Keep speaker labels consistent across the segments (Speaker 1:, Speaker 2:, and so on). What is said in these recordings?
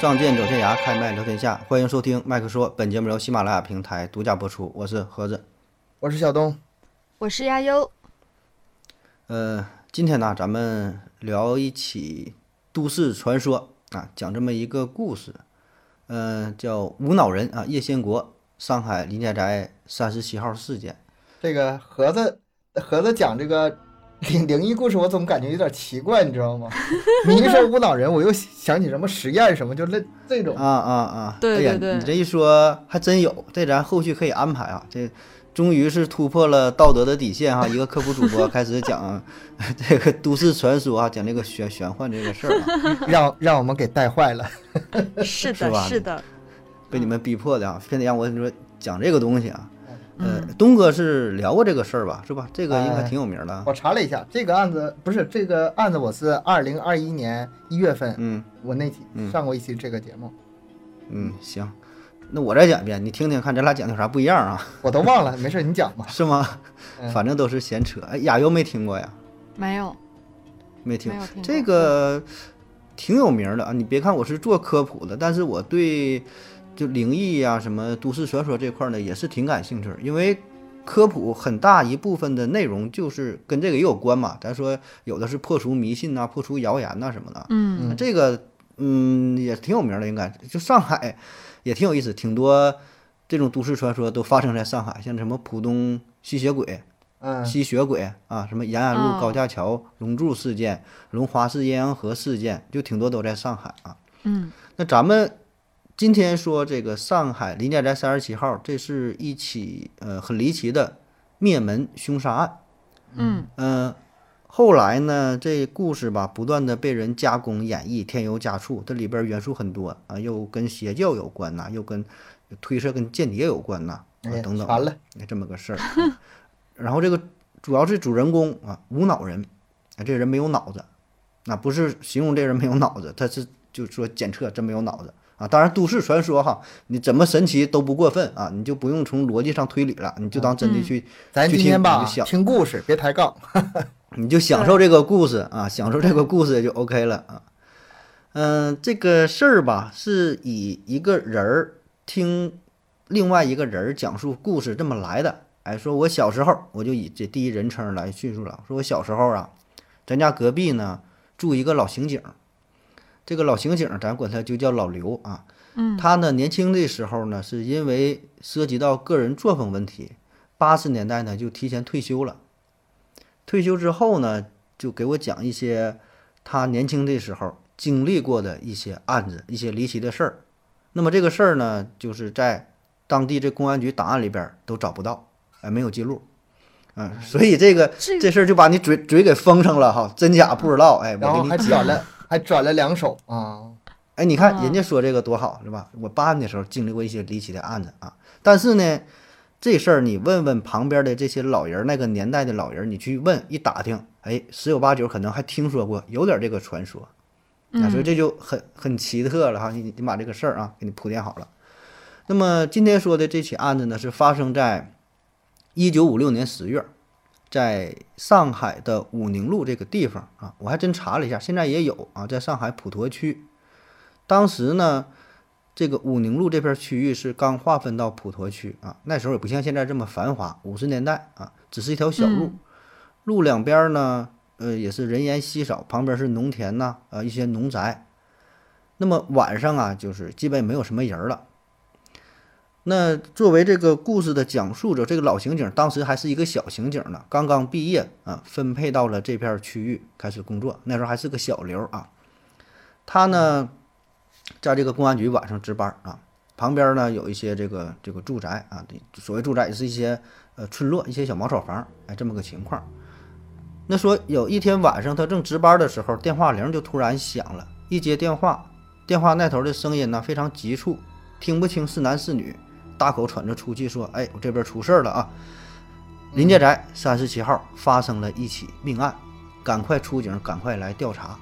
Speaker 1: 仗剑走天涯，开麦聊天下，欢迎收听麦克说。本节目由喜马拉雅平台独家播出，我是盒子。
Speaker 2: 我是小东，
Speaker 3: 我是亚优。
Speaker 1: 呃，今天呢，咱们聊一起都市传说啊，讲这么一个故事，呃，叫无脑人啊，叶先国上海林家宅三十七号事件。
Speaker 2: 这个盒子盒子讲这个灵灵异故事，我总感觉有点奇怪，你知道吗？你一说无脑人，我又想起什么实验什么，就类这种
Speaker 1: 啊啊啊！
Speaker 3: 对对对
Speaker 1: 哎呀，你这一说还真有，这咱后续可以安排啊。这终于是突破了道德的底线哈，一个科普主播开始讲 这个都市传说啊，讲这个玄玄幻这个事儿啊，
Speaker 2: 让让我们给带坏了。
Speaker 3: 是的，
Speaker 1: 是
Speaker 3: 的，
Speaker 1: 被你们逼迫的啊，非得让我说讲这个东西啊。呃，
Speaker 3: 嗯
Speaker 1: 东哥是聊过这个事儿吧？是吧？这个应该
Speaker 2: 哎
Speaker 1: 挺有名的。
Speaker 2: 我查了一下，这个案子不是这个案子，我是二零二一年一月份，
Speaker 1: 嗯
Speaker 2: 我那上过一期这个节目，
Speaker 1: 嗯，行，那我再讲一遍，你听听看，咱俩讲的有啥不一样啊？
Speaker 2: 我都忘了，没事你讲吧。
Speaker 1: 是吗？
Speaker 2: 嗯
Speaker 1: 反正都是闲扯。哎，亚优没听过呀？
Speaker 3: 没有，
Speaker 1: 没听
Speaker 3: 没听过
Speaker 1: 这个挺有名的啊！你别看我是做科普的，但是我对就灵异呀、什么都市传说这块儿呢，也是挺感兴趣儿。因为科普很大一部分的内容就是跟这个也有关嘛。咱说有的是破除迷信呐、破除谣言呐、什么的。
Speaker 3: 嗯
Speaker 1: 那这个嗯也挺有名的，应该就上海也挺有意思，挺多这种都市传说都发生在上海，像什么浦东吸血鬼。
Speaker 2: 嗯，
Speaker 1: 吸血鬼啊，什么延安路
Speaker 3: 哦
Speaker 1: 高架桥龙柱事件、龙华寺鸳鸯河事件，就挺多都在上海啊。
Speaker 3: 嗯
Speaker 1: 那咱们今天说这个上海林家宅三十七号，这是一起呃很离奇的灭门凶杀案。
Speaker 3: 嗯
Speaker 1: 嗯、后来呢，这故事吧不断的被人加工演绎，添油加醋，这里边元素很多啊，又跟邪教有关呐、又跟推测跟间谍有关呐、等等。
Speaker 2: 完了，
Speaker 1: 这么个事儿。然后这个主要是主人公啊，无脑人，啊，这人没有脑子，那不是形容这人没有脑子，他是就说检测真没有脑子啊。当然，都市传说哈，你怎么神奇都不过分啊，你就不用从逻辑上推理了，你就当真的
Speaker 3: 嗯
Speaker 1: 去，
Speaker 2: 咱
Speaker 1: 去听
Speaker 2: 今天吧听故事，别抬杠。
Speaker 1: 你就享受这个故事啊，享受这个故事也就 OK 了啊。嗯、这个事儿吧，是以一个人儿听另外一个人儿讲述故事这么来的。哎，说我小时候，我就以这第一人称来叙述了。说我小时候啊，咱家隔壁呢住一个老刑警，这个老刑警咱管他就叫老刘啊。
Speaker 3: 嗯
Speaker 1: 他呢年轻的时候呢，是因为涉及到个人作风问题，八十年代呢就提前退休了。退休之后呢，就给我讲一些他年轻的时候经历过的一些案子、一些离奇的事儿。那么这个事儿呢，就是在当地这公安局档案里边儿都找不到，哎，没有记录。嗯，所以这个
Speaker 3: 这
Speaker 1: 这事儿就把你嘴嘴给封上了哈，真假不知道。哎，我给你讲
Speaker 2: 了，还转了两手啊。
Speaker 1: 哎，你看
Speaker 3: 啊
Speaker 1: 人家说这个多好是吧？我办案的时候经历过一些离奇的案子啊，但是呢，这事儿你问问旁边的这些老人儿，那个年代的老人儿，你去问一打听，哎，十有八九可能还听说过，有点这个传说。啊，所以
Speaker 3: 嗯
Speaker 1: 这就很很奇特了哈。你你把这个事儿啊给你铺垫好了。那么今天说的这起案子呢，是发生在一九五六年十月，在上海的武宁路这个地方啊，我还真查了一下，现在也有啊，在上海普陀区。当时呢，这个武宁路这片区域是刚划分到普陀区啊，那时候也不像现在这么繁华，五十年代啊，只是一条小路，
Speaker 3: 嗯
Speaker 1: 路两边呢，呃，也是人烟稀少，旁边是农田呐、呃，一些农宅。那么晚上啊，就是基本没有什么人了。那作为这个故事的讲述者，这个老刑警当时还是一个小刑警呢，刚刚毕业啊，分配到了这片区域开始工作。那时候还是个小刘啊，他呢，在这个公安局晚上值班啊，旁边呢有一些这个这个住宅啊，所谓住宅也是一些呃村落、一些小茅草房，哎，这么个情况。那说有一天晚上他正值班的时候，电话铃就突然响了，一接电话，电话那头的声音呢非常急促，听不清是男是女，大口喘着粗气说：“哎，我这边出事儿了啊！林家宅三十七号发生了一起命案，赶快出警，赶快来调查。”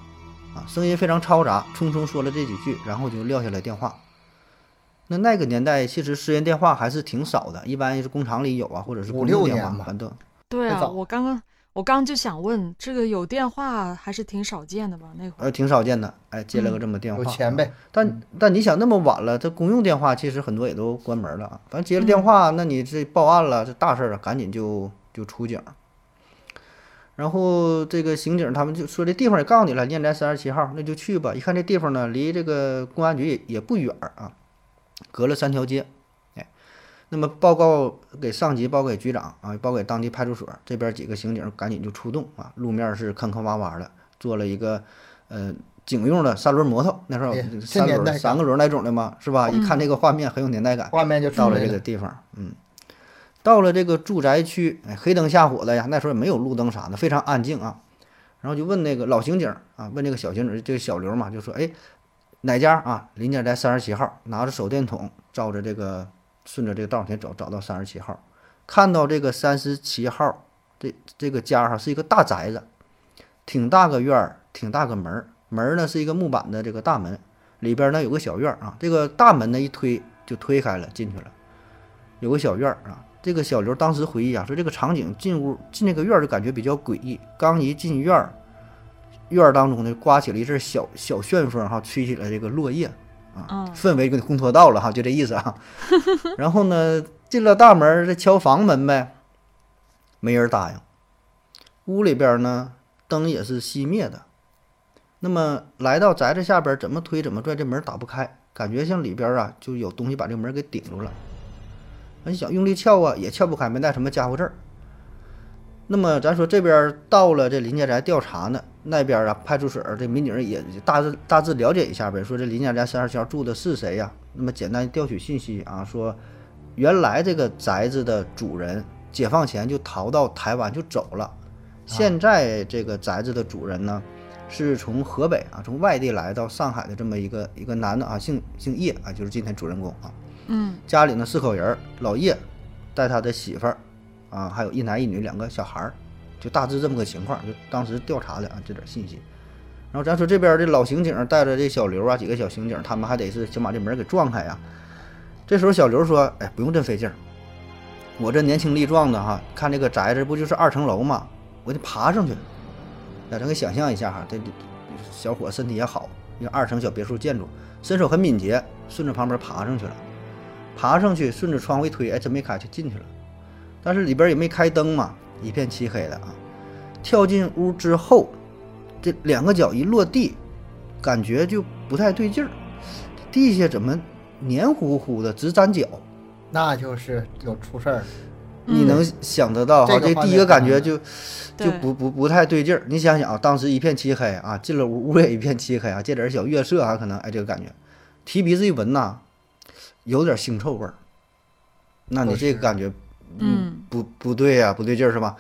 Speaker 1: 啊，声音非常嘈杂，匆匆说了这几句，然后就撂下了电话。那那个年代其实私人电话还是挺少的，一般是工厂里有啊，或者是
Speaker 2: 五
Speaker 1: 公用电
Speaker 2: 六年吧，
Speaker 1: 话反正
Speaker 3: 对啊，我刚刚我刚就想问，这个有电话还是挺少见的吧？那会儿呃，
Speaker 1: 挺少见的。哎，接了个这么电话，
Speaker 2: 有钱呗。
Speaker 1: 但但你想那么晚了，这公用电话其实很多也都关门了啊。反正接了电话，那你这报案了，这大事儿啊，赶紧就就出警。然后这个刑警他们就说这地方也告诉你了，念宅三十七号，那就去吧。一看这地方呢，离这个公安局也也不远儿啊，隔了三条街。哎，那么报告给上级，报告给局长啊，报给当地派出所这边几个刑警赶紧就出动啊，路面是坑坑洼洼的，做了一个呃警用的三轮摩托，那时候三轮三个轮儿那种的嘛，是吧？一看这个画面很有年代感。
Speaker 2: 画面就出
Speaker 1: 到了这个地方，嗯，到了这个住宅区，哎，黑灯瞎火的呀，那时候也没有路灯啥的，非常安静啊。然后就问那个老刑警啊，问这个小刑警，这个小刘嘛，就说，哎，哪家啊？林家宅三十七号，拿着手电筒照着这个顺着这个道往前走，找到三十七号，看到这个三十七号这这个家哈是一个大宅子，挺大个院儿，挺大个门儿，门儿呢是一个木板的这个大门，里边呢有个小院儿啊，这个大门呢一推就推开了，进去了。有个小院儿啊。这个小刘当时回忆啊，说这个场景进屋进这个院儿就感觉比较诡异。刚一进院儿，院儿当中呢刮起了一阵小小旋风哈，吹起了这个落叶啊，
Speaker 3: 嗯
Speaker 1: 氛围给你烘托到了哈，就这意思啊。然后呢，进了大门儿，这敲房门呗，没人答应。屋里边呢，灯也是熄灭的。那么来到宅子下边，怎么推怎么拽，这门打不开，感觉像里边啊就有东西把这门给顶住了。那你想用力撬啊，也撬不开，没带什么家伙事儿。那么咱说这边儿到了这林家宅调查呢，那边儿啊派出所这民警也大致大致了解一下呗，说这林家宅三十七号住的是谁呀、那么简单调取信息啊，说原来这个宅子的主人解放前就逃到台湾就走了，现在这个宅子的主人呢，是从河北啊，从外地来到上海的这么一个一个男的啊，姓姓叶啊，就是今天主人公啊。
Speaker 3: 嗯。
Speaker 1: 家里呢四口人儿，老叶带他的媳妇儿啊，还有一男一女两个小孩儿，就大致这么个情况，就当时调查的啊这点信息。然后咱说这边的老刑警带着这小刘啊几个小刑警，他们还得是想把这门给撞开呀。这时候小刘说：“哎，不用真费劲儿，我这年轻力壮的哈，看这个宅子不就是二层楼吗？我得爬上去。大家给想象一下哈，这这小伙身体也好，一个二层小别墅建筑，身手很敏捷，顺着旁边爬上去了。爬上去，顺着窗户一推，哎，真没开，就进去了。但是里边也没开灯嘛，一片漆黑的啊。跳进屋之后，这两个脚一落地，感觉就不太对劲儿，地下怎么黏糊糊的，直粘脚？
Speaker 2: 那就是有出事儿
Speaker 1: 你能想得到哈？
Speaker 2: 这
Speaker 1: 第一个感觉就就不不不太对劲儿。你想想啊，当时一片漆黑啊，进了屋，屋也一片漆黑啊，借点小月色啊，可能哎这个感觉，提鼻子一闻呐，有点腥臭味儿。那你这个感觉，
Speaker 3: 嗯
Speaker 1: 不不对呀、不对劲儿是吧？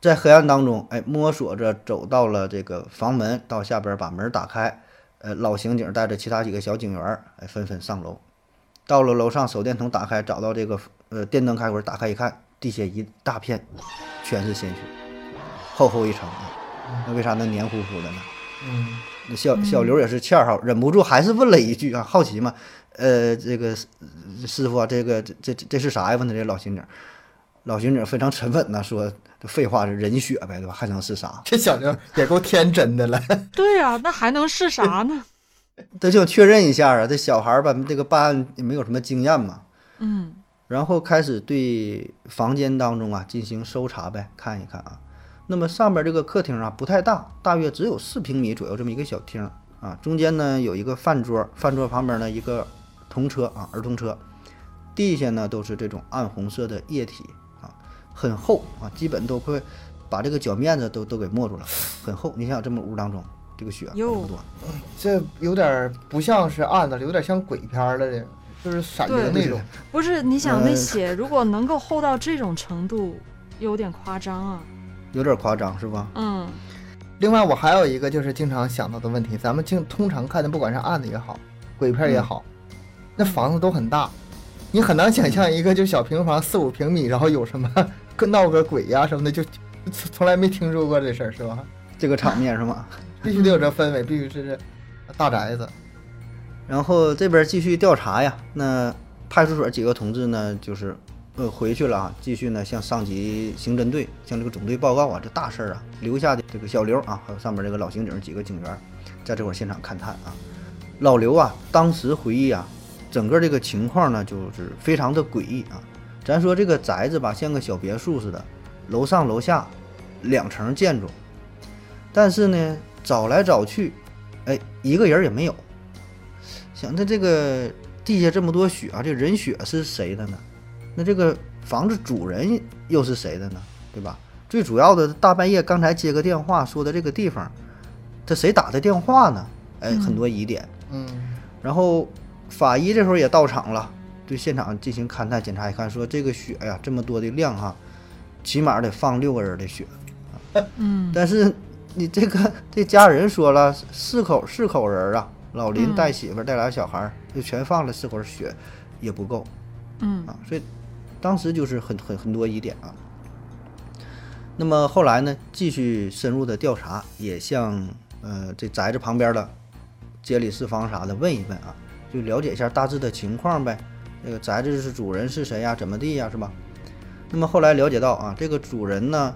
Speaker 1: 在黑暗当中，哎，摸索着走到了这个房门，到下边儿把门打开。呃，老刑警带着其他几个小警员儿，哎，纷纷上楼。到了楼上，手电筒打开，找到这个呃电灯开关，打开一看，地下一大片全是鲜血，厚厚一层啊。那为啥能黏糊糊的呢？
Speaker 2: 嗯，
Speaker 1: 那小小刘也是欠儿哈，忍不住还是问了一句啊，好奇嘛，呃，这个呃师傅啊，这个这这这是啥呀？问他这老刑警，老刑警非常沉稳呐，说废话是人血呗，对吧？还能是啥？
Speaker 2: 这小妞也够天真的了。
Speaker 3: 对呀、那还能是啥呢？
Speaker 1: 他就想确认一下啊，这小孩儿吧，这个办案也没有什么经验嘛，
Speaker 3: 嗯
Speaker 1: 然后开始对房间当中啊进行搜查呗，看一看啊。那么上边这个客厅啊不太大，大约只有四平米左右这么一个小厅啊，中间呢有一个饭桌，饭桌旁边呢一个童车啊儿童车，地下呢都是这种暗红色的液体啊，很厚啊，基本都快把这个脚面子都都给没住了，很厚。你想想这么屋当中这个血这
Speaker 3: 哟
Speaker 1: 么多，
Speaker 2: 这有点儿不像是案子了，有点像鬼片儿了，这就是闪灵
Speaker 3: 对
Speaker 2: 那种。
Speaker 3: 不是，你想那
Speaker 1: 呃
Speaker 3: 血如果能够厚到这种程度，有点夸张啊。
Speaker 1: 有点夸张是吧？
Speaker 3: 嗯
Speaker 2: 另外，我还有一个就是经常想到的问题，咱们经通常看的，不管是案子也好，鬼片儿也好，那房子都很大，你很难想象一个就小平房四五平米，然后有什么 闹个鬼呀、什么的，就就从来没听说过这事儿，是吧？
Speaker 1: 这个场面是吗？
Speaker 2: 必须得有这氛围，必须是这大宅子。
Speaker 1: 然后这边继续调查呀，那派出所几个同志呢，就是呃回去了啊，继续呢向上级刑侦队向这个总队报告啊，这大事儿啊，留下的这个小刘啊，还有上面这个老刑警几个警员，在这块儿现场勘探啊。老刘啊，当时回忆啊，整个这个情况呢，就是非常的诡异啊。咱说这个宅子吧，像个小别墅似的，楼上楼下两层建筑，但是呢，找来找去，哎，一个人也没有。想着这个地下这么多血啊，这人血是谁的呢？那这个房子主人又是谁的呢？对吧？最主要的，大半夜刚才接个电话说的这个地方，这谁打的电话呢？哎，很多疑点。
Speaker 2: 嗯
Speaker 1: 然后法医这时候也到场了，对现场进行勘探检查，一看说这个血呀这么多的量哈，起码得放六个人的血。
Speaker 3: 嗯。
Speaker 1: 但是你这个这家人说了，四口四口人啊，老林
Speaker 3: 嗯。
Speaker 1: 带媳妇儿带俩小孩儿，就全放了四口血，也不够。
Speaker 3: 嗯。
Speaker 1: 啊，所以当时就是很很很多疑点啊。那么后来呢，继续深入的调查，也向呃这宅子旁边的街里四方啥的问一问啊，就了解一下大致的情况呗。这个宅子是主人是谁呀？怎么地呀？是吧？那么后来了解到啊，这个主人呢，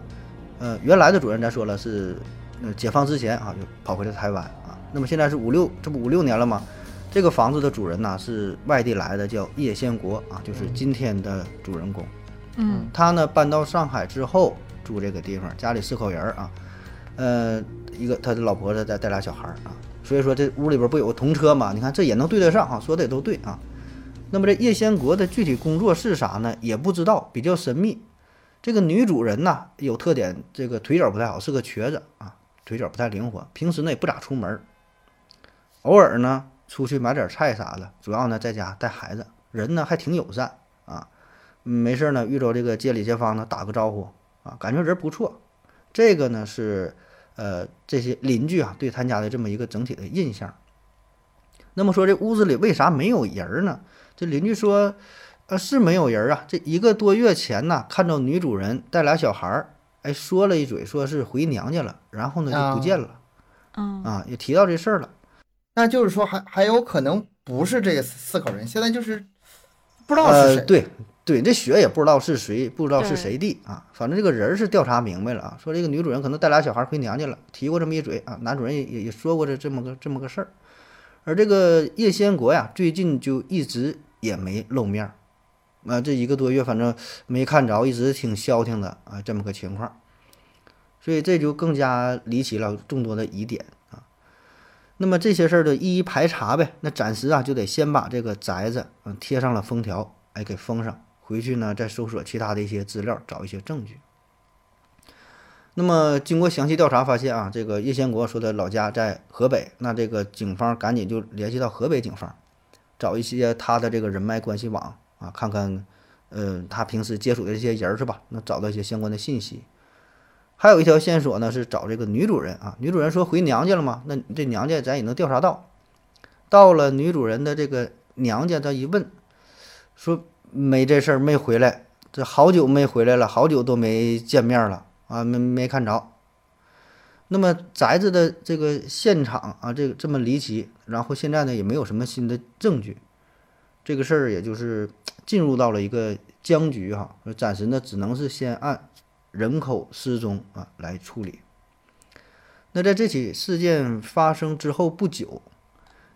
Speaker 1: 呃，原来的主人咱说了是，呃，解放之前啊就跑回了台湾啊。那么现在是五六，这不五六年了吗？这个房子的主人呢是外地来的，叫叶先国啊，就是今天的主人公。
Speaker 3: 嗯
Speaker 1: 他呢搬到上海之后住这个地方，家里四口人啊，呃，一个他的老婆子再带俩小孩儿啊，所以说这屋里边不有个童车嘛？你看这也能对得上啊，说的也都对啊。那么这叶先国的具体工作是啥呢？也不知道，比较神秘。这个女主人呐有特点，这个腿脚不太好，是个瘸子啊，腿脚不太灵活，平时呢也不咋出门，偶尔呢出去买点菜啥的，主要呢在家带孩子，人呢还挺友善啊。没事呢，遇着这个街里街坊呢，打个招呼啊，感觉人不错。这个呢是呃这些邻居啊对他家的这么一个整体的印象。那么说这屋子里为啥没有人呢？这邻居说，呃是没有人啊。这一个多月前呢，看到女主人带俩小孩儿，哎说了一嘴，说是回娘家了，然后呢就不见了
Speaker 3: 嗯
Speaker 1: 啊，也提到这事儿了。
Speaker 2: 那就是说还还有可能不是这四口人，现在就是不知道是
Speaker 1: 呃，
Speaker 2: 谁。
Speaker 1: 对对，这血也不知道是谁，不知道是谁的啊。反正这个人儿是调查明白了啊，说这个女主人可能带俩小孩回娘家了，提过这么一嘴啊。男主人也也也说过这这么个这么个事儿。而这个叶先国呀，最近就一直也没露面儿，啊，这一个多月反正没看着，一直挺消停的啊，这么个情况。所以这就更加离奇了，众多的疑点啊。那么这些事儿就一一排查呗，那暂时啊就得先把这个宅子嗯贴上了封条，哎给封上，回去呢再搜索其他的一些资料，找一些证据。那么经过详细调查发现啊，这个叶先国说的老家在河北，那这个警方赶紧就联系到河北警方，找一些他的这个人脉关系网啊，看看，呃，他平时接触的这些人是吧？能找到一些相关的信息。还有一条线索呢，是找这个女主人啊。女主人说回娘家了吗？那这娘家咱也能调查到。到了女主人的这个娘家，他一问，说没这事儿，没回来，这好久没回来了，好久都没见面了啊，没没看着。那么宅子的这个现场啊，这个这么离奇，然后现在呢也没有什么新的证据，这个事儿也就是进入到了一个僵局哈、暂时呢只能是先按人口失踪啊来处理。那在这起事件发生之后不久，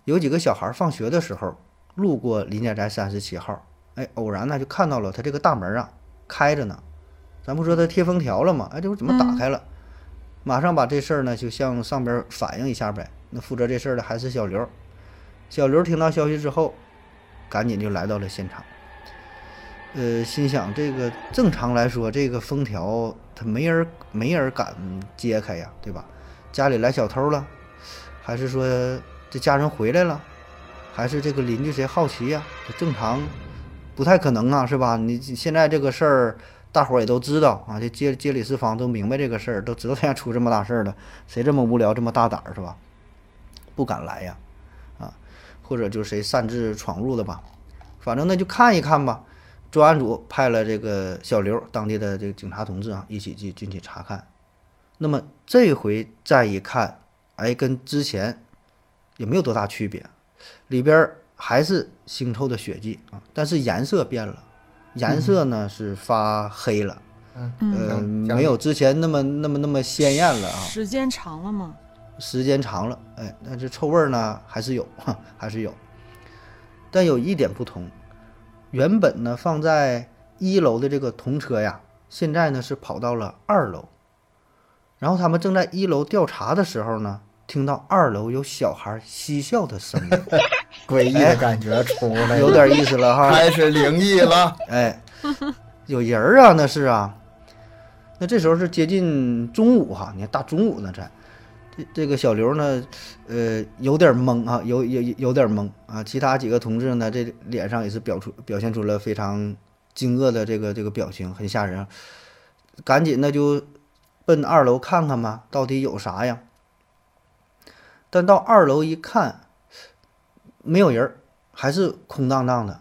Speaker 1: 有几个小孩放学的时候路过林家宅三十七号，哎，偶然呢就看到了他这个大门啊开着呢，咱不说他贴封条了吗？哎，这会怎么打开了？马上把这事儿呢就向上边反映一下呗。那负责这事儿的还是小刘。小刘听到消息之后，赶紧就来到了现场。呃，心想这个正常来说，这个封条他没人没人敢揭开呀，对吧？家里来小偷了，还是说这家人回来了，还是这个邻居谁好奇呀？这正常不太可能啊，是吧？你现在这个事儿，大伙儿也都知道啊，这街街里四方都明白这个事儿，都知道他家出这么大事儿了，谁这么无聊这么大胆儿是吧？不敢来呀，啊，或者就是谁擅自闯入的吧，反正那就看一看吧。专案组派了这个小刘，当地的这个警察同志啊，一起去进去查看。那么这回再一看，哎，跟之前也没有多大区别，里边儿还是腥臭的血迹啊，但是颜色变了，颜色呢是发黑了，
Speaker 2: 嗯，
Speaker 3: 嗯，
Speaker 1: 呃，
Speaker 2: 嗯
Speaker 1: 没有之前那么那么那么鲜艳了啊。
Speaker 3: 时间长了吗，
Speaker 1: 时间长了，哎，但是臭味儿呢还是有，哈，还是有。但有一点不同，原本呢放在一楼的这个童车呀，现在呢是跑到了二楼。然后他们正在一楼调查的时候呢，听到二楼有小孩嬉笑的声音，
Speaker 2: 诡异的感觉出来了，
Speaker 1: 有点意思了哈。
Speaker 2: 开始灵异了。
Speaker 1: 哎，有人儿啊，那是啊。那这时候是接近中午哈，你看大中午呢才。这这个小刘呢，呃，有点懵啊，有有有点懵啊。其他几个同志呢，这脸上也是表出表现出了非常惊愕的这个这个表情，很吓人啊。赶紧那就奔二楼看看吧，到底有啥呀？但到二楼一看，没有人儿，还是空荡荡的。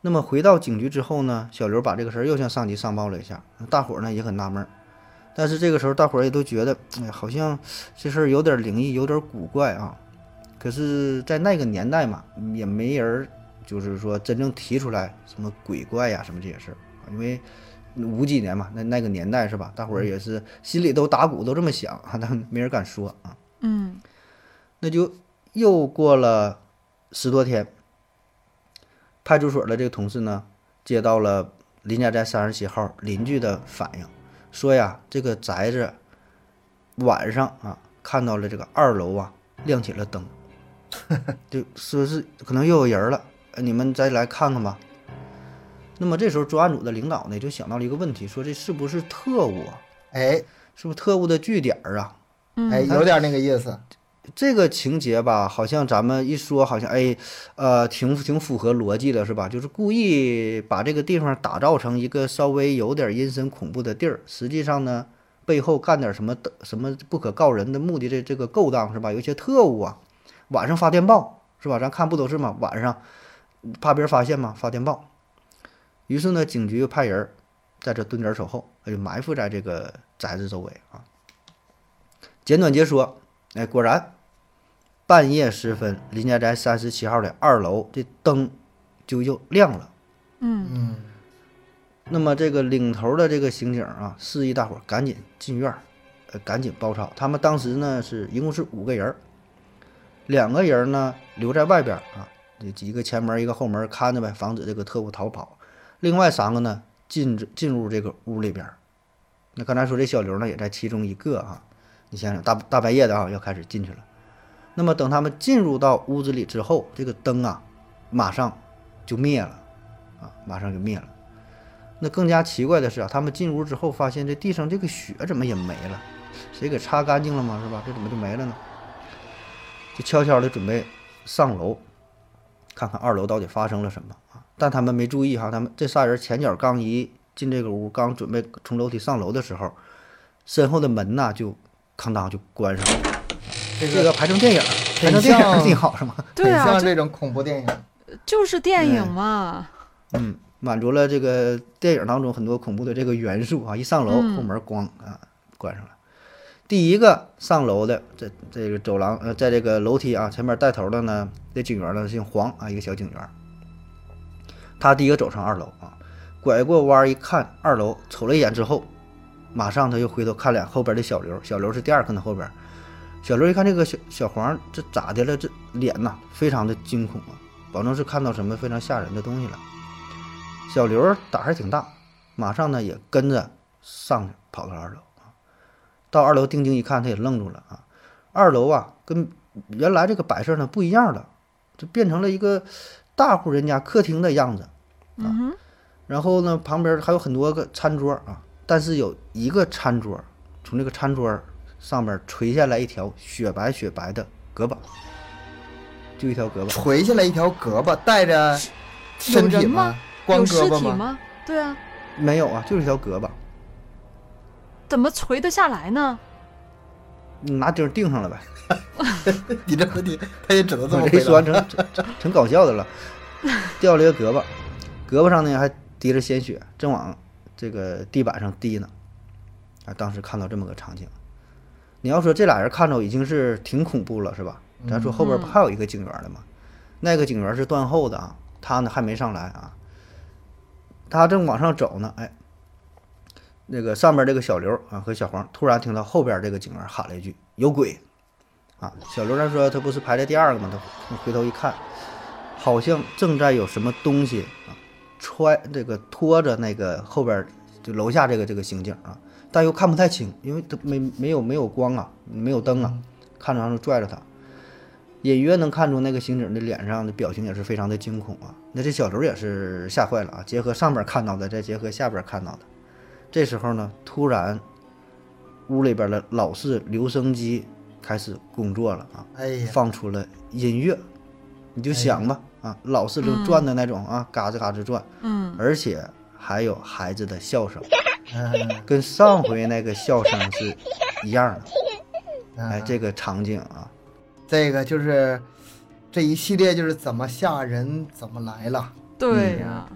Speaker 1: 那么回到警局之后呢，小刘把这个事儿又向上级上报了一下，大伙儿呢也很纳闷儿，但是这个时候大伙儿也都觉得，哎，好像这事儿有点灵异，有点古怪啊。可是，在那个年代嘛，也没人儿就是说真正提出来什么鬼怪呀、什么这些事儿啊，因为五几年嘛，那那个年代是吧？大伙儿也是心里都打鼓，都这么想啊，但没人敢说啊。
Speaker 3: 嗯
Speaker 1: 那就又过了十多天，派出所的这个同事呢，接到了林家寨三十七号邻居的反映，说呀，这个宅子晚上啊看到了这个二楼啊亮起了灯，就说是可能又有人了，呃你们再来看看吧。那么这时候专案组的领导呢就想到了一个问题，说这是不是特务啊？
Speaker 2: 哎
Speaker 1: 是不是特务的据点啊？
Speaker 3: 嗯，
Speaker 2: 哎，有点那个意思。
Speaker 1: 这个情节吧，好像咱们一说，好像哎，呃，挺挺符合逻辑的，是吧？就是故意把这个地方打造成一个稍微有点阴森恐怖的地儿，实际上呢，背后干点什么的什么不可告人的目的的这个勾当，是吧？有一些特务啊，晚上发电报，是吧？咱看不都是吗？晚上怕别人发现嘛，发电报。于是呢，警局又派人在这蹲点守候，就埋伏在这个宅子周围啊。简短截说，哎，果然，半夜时分，林家宅三十七号的二楼这灯就又亮了。
Speaker 3: 嗯
Speaker 2: 嗯，
Speaker 1: 那么这个领头的这个刑警啊，示意大伙儿赶紧进院儿，呃，赶紧包抄。他们当时呢是一共是五个人儿，两个人呢留在外边啊，这一个前门一个后门看着呗，防止这个特务逃跑。另外三个呢进进入这个屋里边。那刚才说这小刘呢也在其中一个啊，你想想大大半夜的啊要开始进去了。那么等他们进入到屋子里之后，这个灯啊马上就灭了啊，马上就灭了。那更加奇怪的是啊，他们进屋之后发现这地上这个血怎么也没了？谁给擦干净了吗？是吧？这怎么就没了呢？就悄悄的准备上楼，看看二楼到底发生了什么啊？但他们没注意哈，他们这仨人前脚刚一进这个屋，刚准备从楼梯上楼的时候，身后的门呐就哐当就关上了。
Speaker 2: 这
Speaker 1: 这个拍成电影，拍成电影
Speaker 2: 像
Speaker 1: 挺好是吗？
Speaker 3: 对啊，
Speaker 2: 像这种恐怖电影。
Speaker 3: 就是电影嘛，
Speaker 1: 嗯，满足了这个电影当中很多恐怖的这个元素啊！一上楼，
Speaker 3: 嗯
Speaker 1: 后门咣啊关上了。第一个上楼的，这这个走廊呃，在这个楼梯啊前面带头的呢，这警员呢姓黄啊，一个小警员。他第一个走上二楼啊，拐过弯儿一看二楼，瞅了一眼之后，马上他又回头看了后边的小刘，小刘是第二跟他后边。小刘一看这个小小黄，这咋的了？这脸呐，非常的惊恐啊，保证是看到什么非常吓人的东西了。小刘胆儿还挺大，马上呢也跟着上去跑到二楼啊。到二楼定睛一看，他也愣住了啊！二楼啊跟原来这个摆设呢不一样了，就变成了一个大户人家客厅的样子。
Speaker 3: 啊，
Speaker 1: 然后呢旁边还有很多个餐桌啊，但是有一个餐桌，从这个餐桌上面垂下来一条雪白雪白的胳膊，就一条胳膊。
Speaker 2: 垂下来一条胳膊，带着身体
Speaker 3: 吗？
Speaker 2: 光胳膊吗？
Speaker 3: 对啊，
Speaker 1: 没有啊，就是一条胳膊，
Speaker 3: 怎么垂得下来呢？
Speaker 1: 你拿钉钉上了呗。
Speaker 2: 你这问题，他也只能这么
Speaker 1: 我这说完。成成成搞笑的了，掉了一个胳膊，胳膊上呢还滴着鲜血，正往这个地板上滴呢。啊，当时看到这么个场景，你要说这俩人看着已经是挺恐怖了，是吧？咱说后边不
Speaker 3: 嗯
Speaker 1: 还有一个警员的吗？那个警员是断后的啊，他呢还没上来啊。他正往上走呢，哎，那个上边这个小刘啊和小黄突然听到后边这个警员喊了一句：“有鬼！”啊，小刘他说他不是排在第二个吗？他回头一看，好像正在有什么东西啊揣这个拖着那个后边就楼下这个这个刑警啊，但又看不太清，因为他没没有没有光啊，没有灯啊，看着像是拽着他。隐约能看出那个刑警的脸上的表情也是非常的惊恐啊。那这小刘也是吓坏了啊。结合上边看到的，再结合下边看到的，这时候呢，突然屋里边的老式留声机开始工作了啊，
Speaker 2: 哎，
Speaker 1: 放出了音乐，你就想吧啊，老是就转的那种啊，嘎吱嘎吱转，
Speaker 3: 嗯，
Speaker 1: 而且还有孩子的笑声，
Speaker 2: 嗯，
Speaker 1: 跟上回那个笑声是一样的。哎，
Speaker 2: 嗯
Speaker 1: 这个场景啊，
Speaker 2: 这个就是这一系列就是怎么吓人怎么来了。
Speaker 3: 对呀，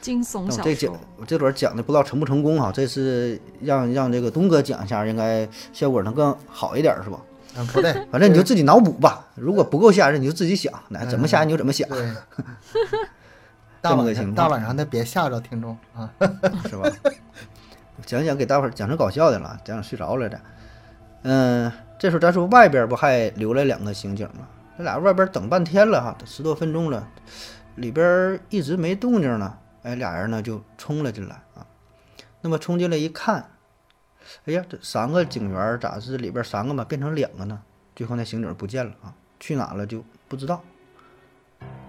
Speaker 3: 惊悚小
Speaker 1: 说我这讲，我这轮讲的不知道成不成功哈，这次让让这个东哥讲一下，应该效果能更好一点是吧？
Speaker 2: 嗯，不对，
Speaker 1: 反正你就自己脑补吧，如果不够吓人，你就自己想，那怎么吓人你就怎么想，
Speaker 2: 对。大
Speaker 1: 这么
Speaker 2: 晚上
Speaker 1: 个情况
Speaker 2: 大晚上的别吓着听众啊！
Speaker 1: 是吧？讲讲给大伙儿讲成搞笑的了，讲讲睡着了的。嗯，这时候咱说外边不还留了两个刑警吗？这俩外边等半天了哈，十多分钟了，里边一直没动静呢。哎，俩人呢就冲了进来啊。那么冲进来一看，哎呀，这三个警员咋是里边三个嘛变成两个呢？最后那刑警不见了啊，去哪了就不知道。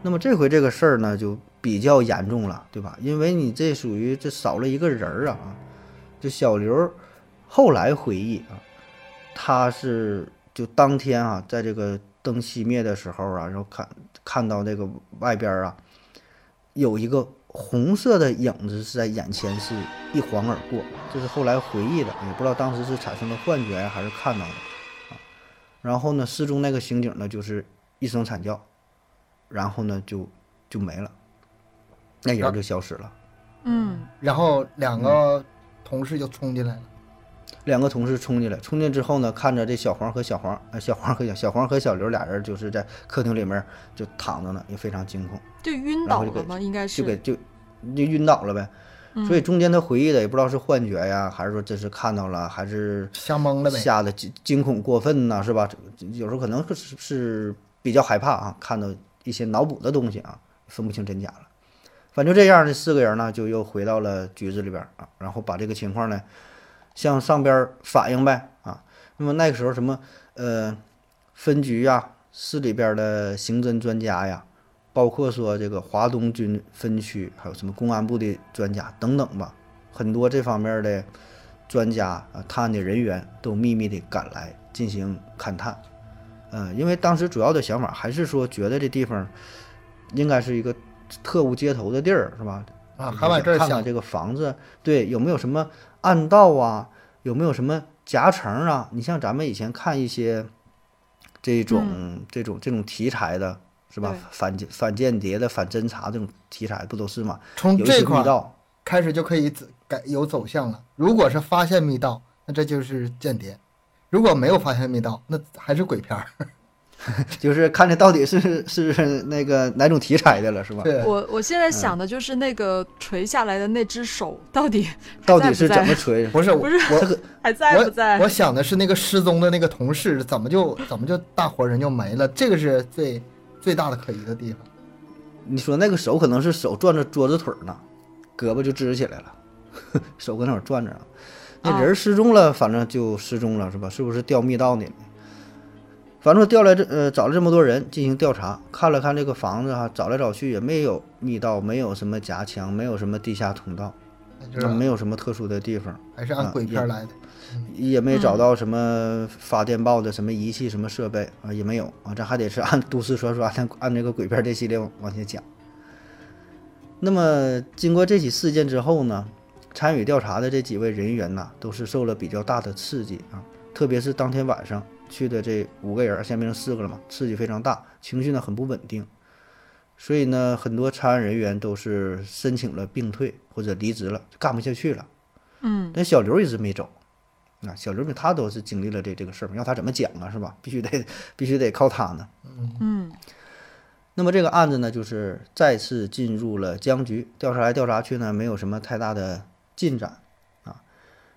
Speaker 1: 那么这回这个事儿呢，就比较严重了，对吧？因为你这属于这少了一个人儿啊。这小刘后来回忆啊，他是就当天啊，在这个灯熄灭的时候啊，然后看看到这个外边啊，有一个红色的影子是在眼前是一晃而过，这是后来回忆的，也不知道当时是产生了幻觉呀，还是看到的啊。然后呢，失踪那个刑警呢，就是一声惨叫，然后呢就就没了，那人就消失了。
Speaker 3: 嗯，
Speaker 2: 然后两个同事就冲进来了，
Speaker 1: 两个同事冲进来，冲进之后呢，看着这小黄和小黄，呃，小黄和小小黄和小刘俩人就是在客厅里面就躺着呢，也非常惊恐，
Speaker 3: 就晕倒了吗？应该是，
Speaker 1: 就给就就晕倒了呗。
Speaker 3: 嗯
Speaker 1: 所以中间他回忆的也不知道是幻觉呀，还是说真是看到了，还是
Speaker 2: 吓懵了呗。
Speaker 1: 吓得惊惊恐过分呐，是吧？这有时候可能是是比较害怕啊，看到一些脑补的东西啊，分不清真假了。反正这样这四个人呢，就又回到了局子里边儿啊，然后把这个情况呢向上边反映呗啊。那么那个时候什么呃分局呀、市里边的刑侦专家呀，包括说这个华东军分区，还有什么公安部的专家等等吧，很多这方面的专家啊、探案的人员都秘密的赶来进行勘探。呃，因为当时主要的想法还是说，觉得这地方应该是一个特务接头的地儿，是吧？
Speaker 2: 啊，还往这儿想
Speaker 1: 看看，这个房子，对，有没有什么暗道啊？有没有什么夹层啊？你像咱们以前看一些这种、这种这种题材的，是吧？反间反间谍的、反侦查这种题材不都是吗？
Speaker 2: 从这块儿
Speaker 1: 密道，
Speaker 2: 开始就可以走改有走向了。如果是发现密道，那这就是间谍；如果没有发现密道，那还是鬼片儿。
Speaker 1: 就是看这到底是是那个哪种题材的了，是吧？
Speaker 2: 对，
Speaker 3: 我我现在想的就是那个垂下来的那只手到底
Speaker 1: 到底是怎么垂？
Speaker 2: 不是我
Speaker 3: 不是
Speaker 2: 我
Speaker 3: 还在不在
Speaker 2: 我？我想的是那个失踪的那个同事，怎么就怎么就大活人就没了？这个是最最大的可疑的地方。
Speaker 1: 你说那个手可能是手攥着桌子腿儿呢，胳膊就支起来了，手搁那会儿攥着啊。那
Speaker 3: 哦
Speaker 1: 人失踪了，反正就失踪了，是吧？是不是掉密道里了？反正调来这呃找了这么多人进行调查，看了看这个房子哈、找来找去也没有密道，没有什么夹墙，没有什么地下通道，
Speaker 2: 那就是
Speaker 1: 没有什么特殊的地方，
Speaker 2: 还是按鬼片儿来的。
Speaker 1: 也没找到什么发电报的什么仪器、什么设备啊，也没有啊。这还得是按都市传说，按按这个鬼片这系列往往下讲。那么经过这起事件之后呢，参与调查的这几位人员呐，都是受了比较大的刺激啊，特别是当天晚上去的这五个人，现在变成四个了嘛，刺激非常大，情绪呢很不稳定。所以呢，很多参案人员都是申请了病退或者离职了，干不下去了。
Speaker 3: 嗯，
Speaker 1: 但小刘一直没走，啊，小刘他都是经历了这这个事儿嘛，要他怎么讲啊，是吧？必须得必须得靠他呢。
Speaker 3: 嗯
Speaker 1: 那么这个案子呢，就是再次进入了僵局，调查来调查去呢，没有什么太大的进展啊。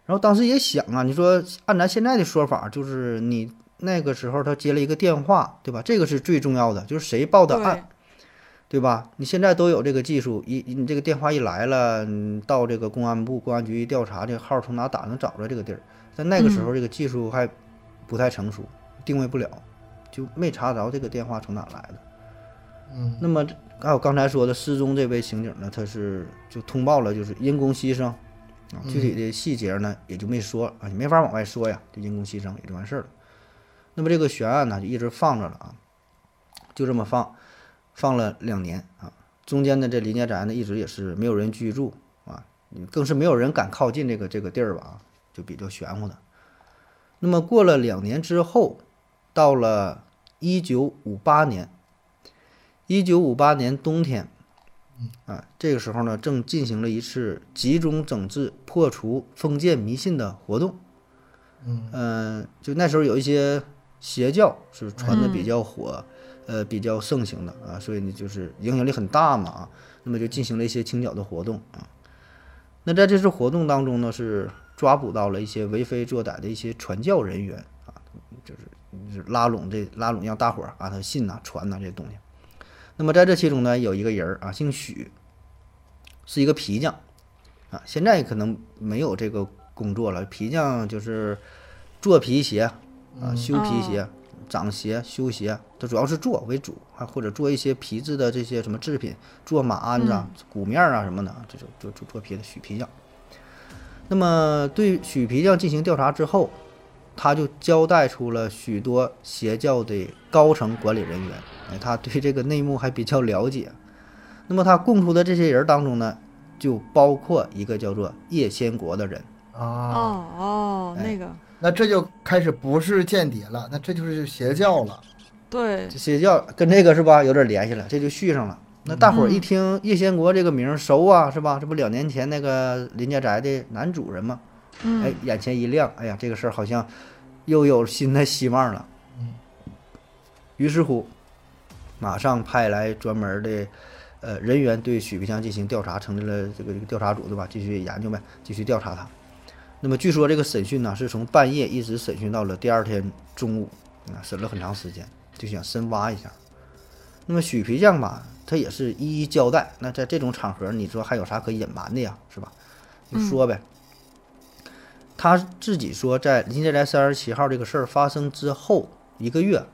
Speaker 1: 然后当时也想啊，你说按咱现在的说法，就是你那个时候他接了一个电话，对吧？这个是最重要的，就是谁报的案，对吧？你现在都有这个技术，一你这个电话一来了，你到这个公安部、公安局一调查，这个号从哪打能找着这个地儿？在那个时候，这个技术还不太成熟，定位不了，就没查着这个电话从哪来的。
Speaker 2: 嗯
Speaker 1: 那么还有刚才说的失踪这位刑警呢，他是就通报了，就是因公牺牲啊，具体的细节呢也就没说啊，你没法往外说呀，就因公牺牲也就完事儿了。那么这个悬案呢就一直放着了啊，就这么放，放了两年啊，中间的这林家宅呢一直也是没有人居住啊，更是没有人敢靠近这个这个地儿吧啊，就比较玄乎的。那么过了两年之后，到了一九五八年。一九五八年冬天，啊，这个时候呢，正进行了一次集中整治、破除封建迷信的活动。
Speaker 2: 嗯
Speaker 1: 就那时候有一些邪教是传的比较火，呃，比较盛行的啊，所以呢，就是影响力很大嘛啊。那么就进行了一些清剿的活动啊。那在这次活动当中呢，是抓捕到了一些为非作歹的一些传教人员啊，就是就是拉拢这拉拢让大伙儿啊他信呐、传呐、这些东西。那么在这其中呢，有一个人儿啊，姓许，是一个皮匠啊。现在可能没有这个工作了，皮匠就是做皮鞋啊，修皮鞋、长鞋、修鞋，它主要是做为主啊，或者做一些皮质的这些什么制品，做马鞍子、啊、鼓面啊什么的，这就做做做皮的许皮匠。那么对许皮匠进行调查之后，他就交代出了许多邪教的高层管理人员，哎，他对这个内幕还比较了解。那么他供出的这些人当中呢，就包括一个叫做叶先国的人。
Speaker 2: 啊，
Speaker 3: 哦哦，
Speaker 1: 哎
Speaker 3: 那个
Speaker 2: 那这就开始不是间谍了，那这就是邪教了。
Speaker 3: 对
Speaker 1: 邪教跟这个是吧有点联系了，这就续上了。那大伙儿一听叶先国这个名儿熟啊，是吧？这不两年前那个林家宅的男主人吗？哎
Speaker 3: 嗯，
Speaker 1: 眼前一亮，哎呀，这个事儿好像又有新的希望了。于是乎，马上派来专门的呃人员对许皮香进行调查，成立了这个这个调查组，对吧？继续研究呗，继续调查他。那么据说这个审讯呢，是从半夜一直审讯到了第二天中午，啊，审了很长时间，就想深挖一下。那么许皮匠吧，他也是一一交代。那在这种场合，你说还有啥可隐瞒的呀？是吧？就说呗。他自己说，在林家宅三十七号这个事儿发生之后一个月，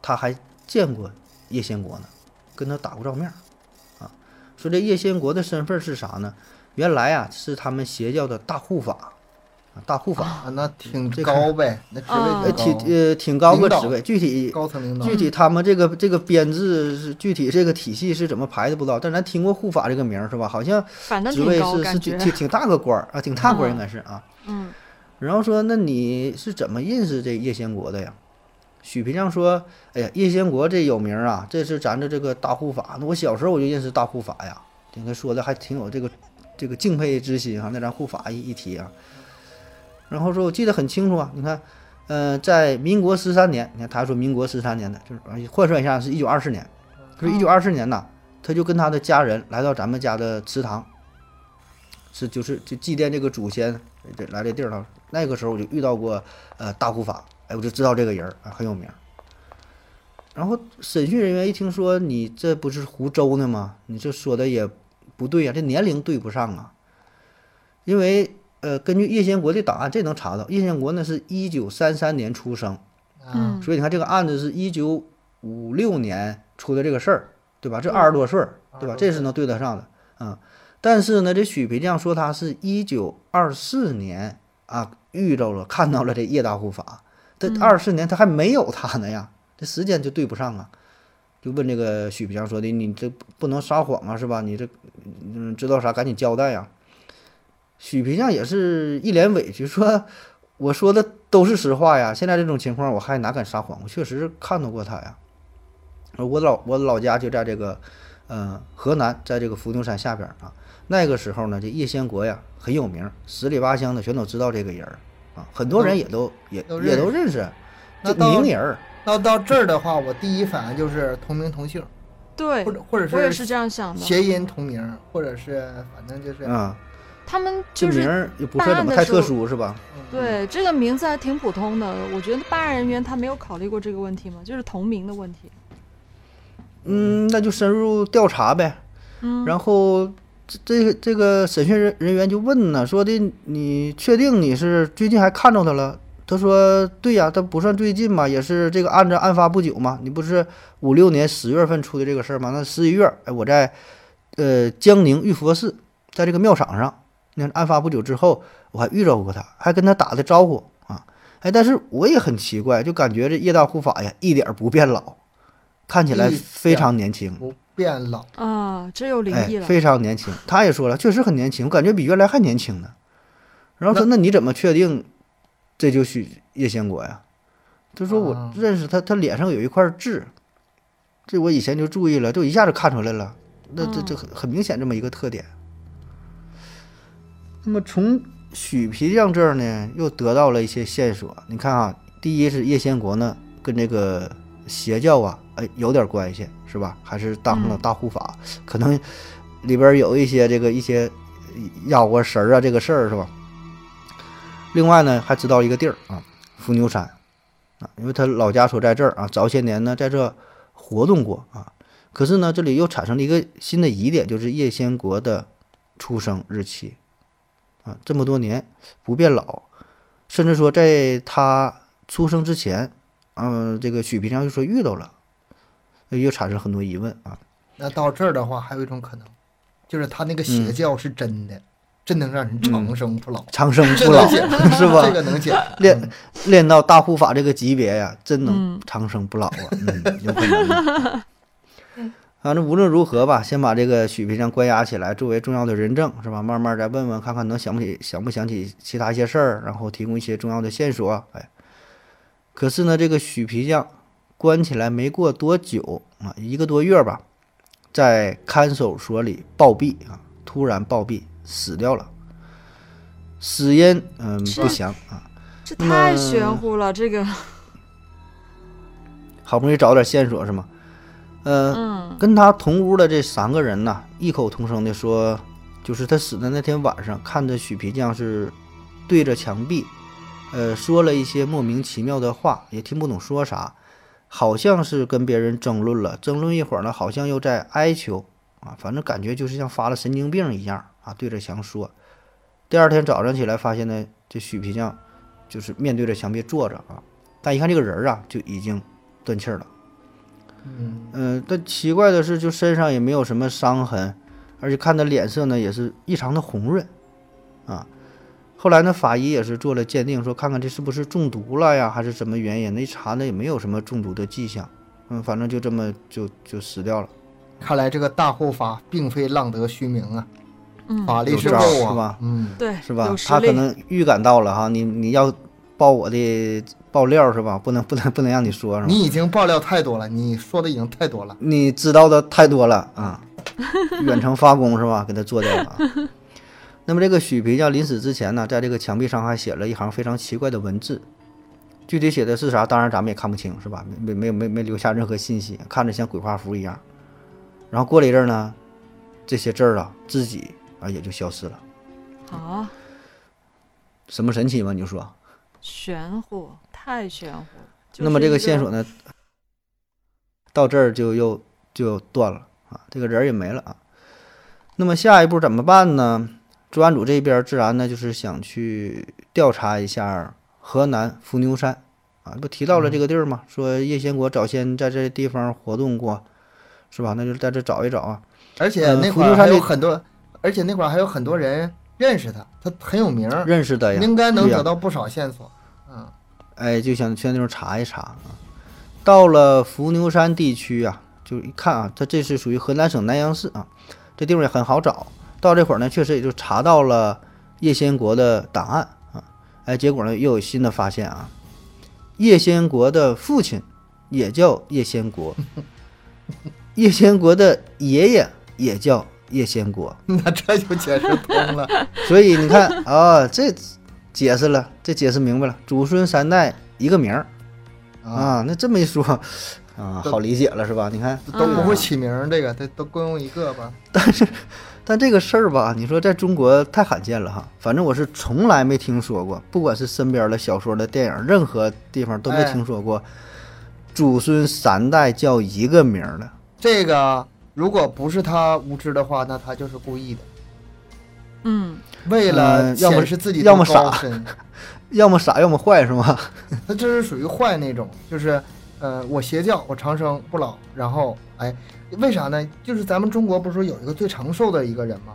Speaker 1: 他还见过叶先国呢，跟他打过照面儿啊。说这叶先国的身份是啥呢？原来啊是他们邪教的大护法，大护法，
Speaker 2: 啊，那挺
Speaker 1: 这
Speaker 2: 高呗，那职
Speaker 3: 啊
Speaker 1: 呃，
Speaker 2: 位挺
Speaker 1: 呃挺高个职位，具体
Speaker 2: 高层领导。
Speaker 1: 具体他们这个这个编制是具体这个体系是怎么排的不知道，但咱听过护法这个名儿是吧？好像职位是是挺，挺挺大个官儿啊，挺大官儿
Speaker 3: 嗯
Speaker 1: 应该是啊。
Speaker 3: 嗯
Speaker 1: 然后说，那你是怎么认识这叶先国的呀？许皮匠说：“哎呀，叶先国这有名儿啊，这是咱的这个大护法。那我小时候我就认识大护法呀。应该说的还挺有这个这个敬佩之心哈、那咱护法一一提啊。然后说，我记得很清楚啊。你看，呃，在民国十三年，你看他说民国十三年的，就是呃换算一下是一九二四年，就是一九二四年呐，他就跟他的家人来到咱们家的祠堂，是就是就祭奠这个祖先这来这地儿了。那个时候我就遇到过呃大护法，哎，我就知道这个人儿啊很有名儿。然后审讯人员一听说你这不是胡诌呢吗？你这说的也不对呀、这年龄对不上啊。因为呃，根据叶先国的档案，这能查到，叶先国呢是一九三三年出生，
Speaker 2: 啊，
Speaker 3: 嗯
Speaker 1: 所以你看这个案子是一九五六年出的这个事儿，对吧？这二十多岁儿，对吧？这是能对得上的啊、但是呢，这许皮匠说他是一九二四年啊遇到了，看到了这叶大护法，这
Speaker 3: 嗯
Speaker 1: 二四年他还没有他呢呀，这时间就对不上啊。就问这个许皮匠说的，你这不能撒谎啊，是吧？你这嗯知道啥赶紧交代呀。许皮匠也是一脸委屈说。我说的都是实话呀，现在这种情况我还哪敢撒谎？我确实看到过他呀。我老我老家就在这个，呃，河南，在这个伏牛山下边啊。那个时候呢，这叶先国呀很有名，十里八乡的全都知道这个人儿啊，很多人也都、也
Speaker 2: 都
Speaker 1: 也都
Speaker 2: 认
Speaker 1: 认识，名人儿。
Speaker 2: 那到这儿的话，我第一反应就是同名同姓。
Speaker 3: 对
Speaker 2: 或，者或者
Speaker 3: 我也是这样想的。
Speaker 2: 谐音同名，或者是反正就是
Speaker 1: 啊，
Speaker 3: 他们
Speaker 1: 这
Speaker 3: 就是
Speaker 1: 名儿也不算怎么太特殊，是吧？
Speaker 2: 嗯
Speaker 3: 对这个名字还挺普通的，我觉得办案人员他没有考虑过这个问题吗？就是同名的问题。
Speaker 1: 嗯，那就深入调查呗。
Speaker 3: 嗯，
Speaker 1: 然后这这个这个审讯人人员就问呢，说的你确定你是最近还看着他了？他说对呀，他不算最近嘛，也是这个案子案发不久嘛。你不是五六年十月份出的这个事儿吗？那十一月，哎，我在呃江宁玉佛寺，在这个庙场上，那案发不久之后，我还遇着过他，还跟他打的招呼啊。哎，但是我也很奇怪，就感觉这叶大护法呀，一点儿不变老，看起来非常年轻。
Speaker 2: 不变老。
Speaker 3: 啊，这有灵
Speaker 1: 哎
Speaker 3: 异，了。
Speaker 1: 非常年轻。他也说了，确实很年轻，我感觉比原来还年轻呢。然后说，那你怎么确定这就是叶先国呀？他说我
Speaker 2: 啊
Speaker 1: 认识他，他脸上有一块痣，这我以前就注意了，就一下就看出来了。那这这
Speaker 3: 嗯
Speaker 1: 很很明显这么一个特点。那么从许皮匠这儿呢，又得到了一些线索。你看啊，第一是叶先国呢跟这个邪教啊，哎有点关系是吧？还是当上了
Speaker 3: 嗯
Speaker 1: 大护法，可能里边有一些这个一些妖啊神儿啊这个事儿是吧？另外呢，还知道一个地儿啊，伏牛山啊，因为他老家所在这儿啊，早些年呢在这活动过啊。可是呢，这里又产生了一个新的疑点，就是叶先国的出生日期啊，这么多年不变老，甚至说在他出生之前，嗯、这个许平常又说遇到了，又产生很多疑问啊。
Speaker 2: 那到这儿的话，还有一种可能，就是他那个邪教是真的，真能让人长生不老，
Speaker 1: 长生不老 是吧？
Speaker 2: 这个能解。
Speaker 1: 练练到大护法这个级别呀，真能
Speaker 3: 嗯
Speaker 1: 长生不老啊！嗯，有可能的。反正无论如何吧，先把这个许皮匠关押起来，作为重要的人证，是吧？慢慢再问问，看看能想不起想不想起其他一些事儿，然后提供一些重要的线索。哎，可是呢，这个许皮匠关起来没过多久啊，一个多月吧，在看守所里暴毙啊，突然暴毙死掉了。死因嗯
Speaker 3: 是
Speaker 1: 不详啊，
Speaker 3: 这太玄乎了，这个，
Speaker 1: 好不容易找点线索是吗？呃，
Speaker 3: 嗯
Speaker 1: 跟他同屋的这三个人呢，异口同声的说，就是他死的那天晚上，看着许皮匠是对着墙壁，呃，说了一些莫名其妙的话，也听不懂说啥，好像是跟别人争论了，争论一会儿呢，好像又在哀求啊，反正感觉就是像发了神经病一样啊，对着墙说。第二天早上起来，发现呢，这许皮匠就是面对着墙壁坐着啊，但一看这个人儿啊，就已经断气儿了。
Speaker 2: 嗯，
Speaker 1: 嗯，但奇怪的是，就身上也没有什么伤痕，而且看他脸色呢也是异常的红润，啊。后来呢，法医也是做了鉴定，说看看这是不是中毒了呀，还是什么原因？那一查呢也没有什么中毒的迹象，嗯，反正就这么就就死掉了。
Speaker 2: 看来这个大护法并非浪得虚名啊，
Speaker 3: 嗯，
Speaker 2: 法力是够啊，
Speaker 1: 是吧
Speaker 2: 嗯，
Speaker 3: 对，
Speaker 1: 是吧他可能预感到了哈，你你要报我的爆料是吧？不能不能不能让你说是吧？
Speaker 2: 你已经爆料太多了，你说的已经太多了。
Speaker 1: 你知道的太多了啊，远程发功是吧？给他做掉了啊。那么这个许皮匠临死之前呢，在这个墙壁上还写了一行非常奇怪的文字，具体写的是啥，当然咱们也看不清是吧？没没没没留下任何信息，看着像鬼画符一样。然后过了一阵儿呢，这些字儿啊自己啊也就消失了，
Speaker 3: 啊，
Speaker 1: 什么神奇吗？你就说。
Speaker 3: 玄乎，太玄乎了。就
Speaker 1: 那么这个线索呢，到这儿就又就断了啊，这个人儿也没了啊。那么下一步怎么办呢？专案组这边自然呢就是想去调查一下河南伏牛山啊，不提到了这个地儿吗？说叶先国早先在这地方活动过，是吧？那就在这找一找啊。
Speaker 2: 而且
Speaker 1: 呃
Speaker 2: 那块儿还有
Speaker 1: 伏牛山这
Speaker 2: 很多，而且那块儿还有很多人认识他，他很有名儿，
Speaker 1: 认识的呀，
Speaker 2: 应该能得到不少线索。嗯，
Speaker 1: 哎，就想去那地方查一查啊。到了伏牛山地区啊，就一看啊，它这是属于河南省南阳市啊，这地方也很好找。到这会儿呢，确实也就查到了叶先国的档案啊。哎，结果呢又有新的发现啊，叶先国的父亲也叫叶先国，叶先国的爷爷也叫叶先国，
Speaker 2: 那这就解释通了。
Speaker 1: 所以你看啊，这解释了，这解释明白了，祖孙三代一个名儿。啊，那这么一说，啊，好理解了是吧？你看，
Speaker 2: 都不会
Speaker 3: 嗯
Speaker 2: 起名儿，这个都都共用一个吧？
Speaker 1: 但是，但这个事儿吧，你说在中国太罕见了哈。反正我是从来没听说过，不管是身边的小说的电影，任何地方都没
Speaker 2: 哎
Speaker 1: 听说过，祖孙三代叫一个名儿的。
Speaker 2: 这个如果不是他无知的话，那他就是故意的，
Speaker 3: 嗯，
Speaker 2: 为了
Speaker 1: 呃要么
Speaker 2: 显示自己
Speaker 1: 要么
Speaker 2: 深。
Speaker 1: 要么傻，要么坏，是吗？
Speaker 2: 他这是属于坏那种，就是，呃，我邪教，我长生不老，然后，哎，为啥呢？就是咱们中国不是说有一个最长寿的一个人吗？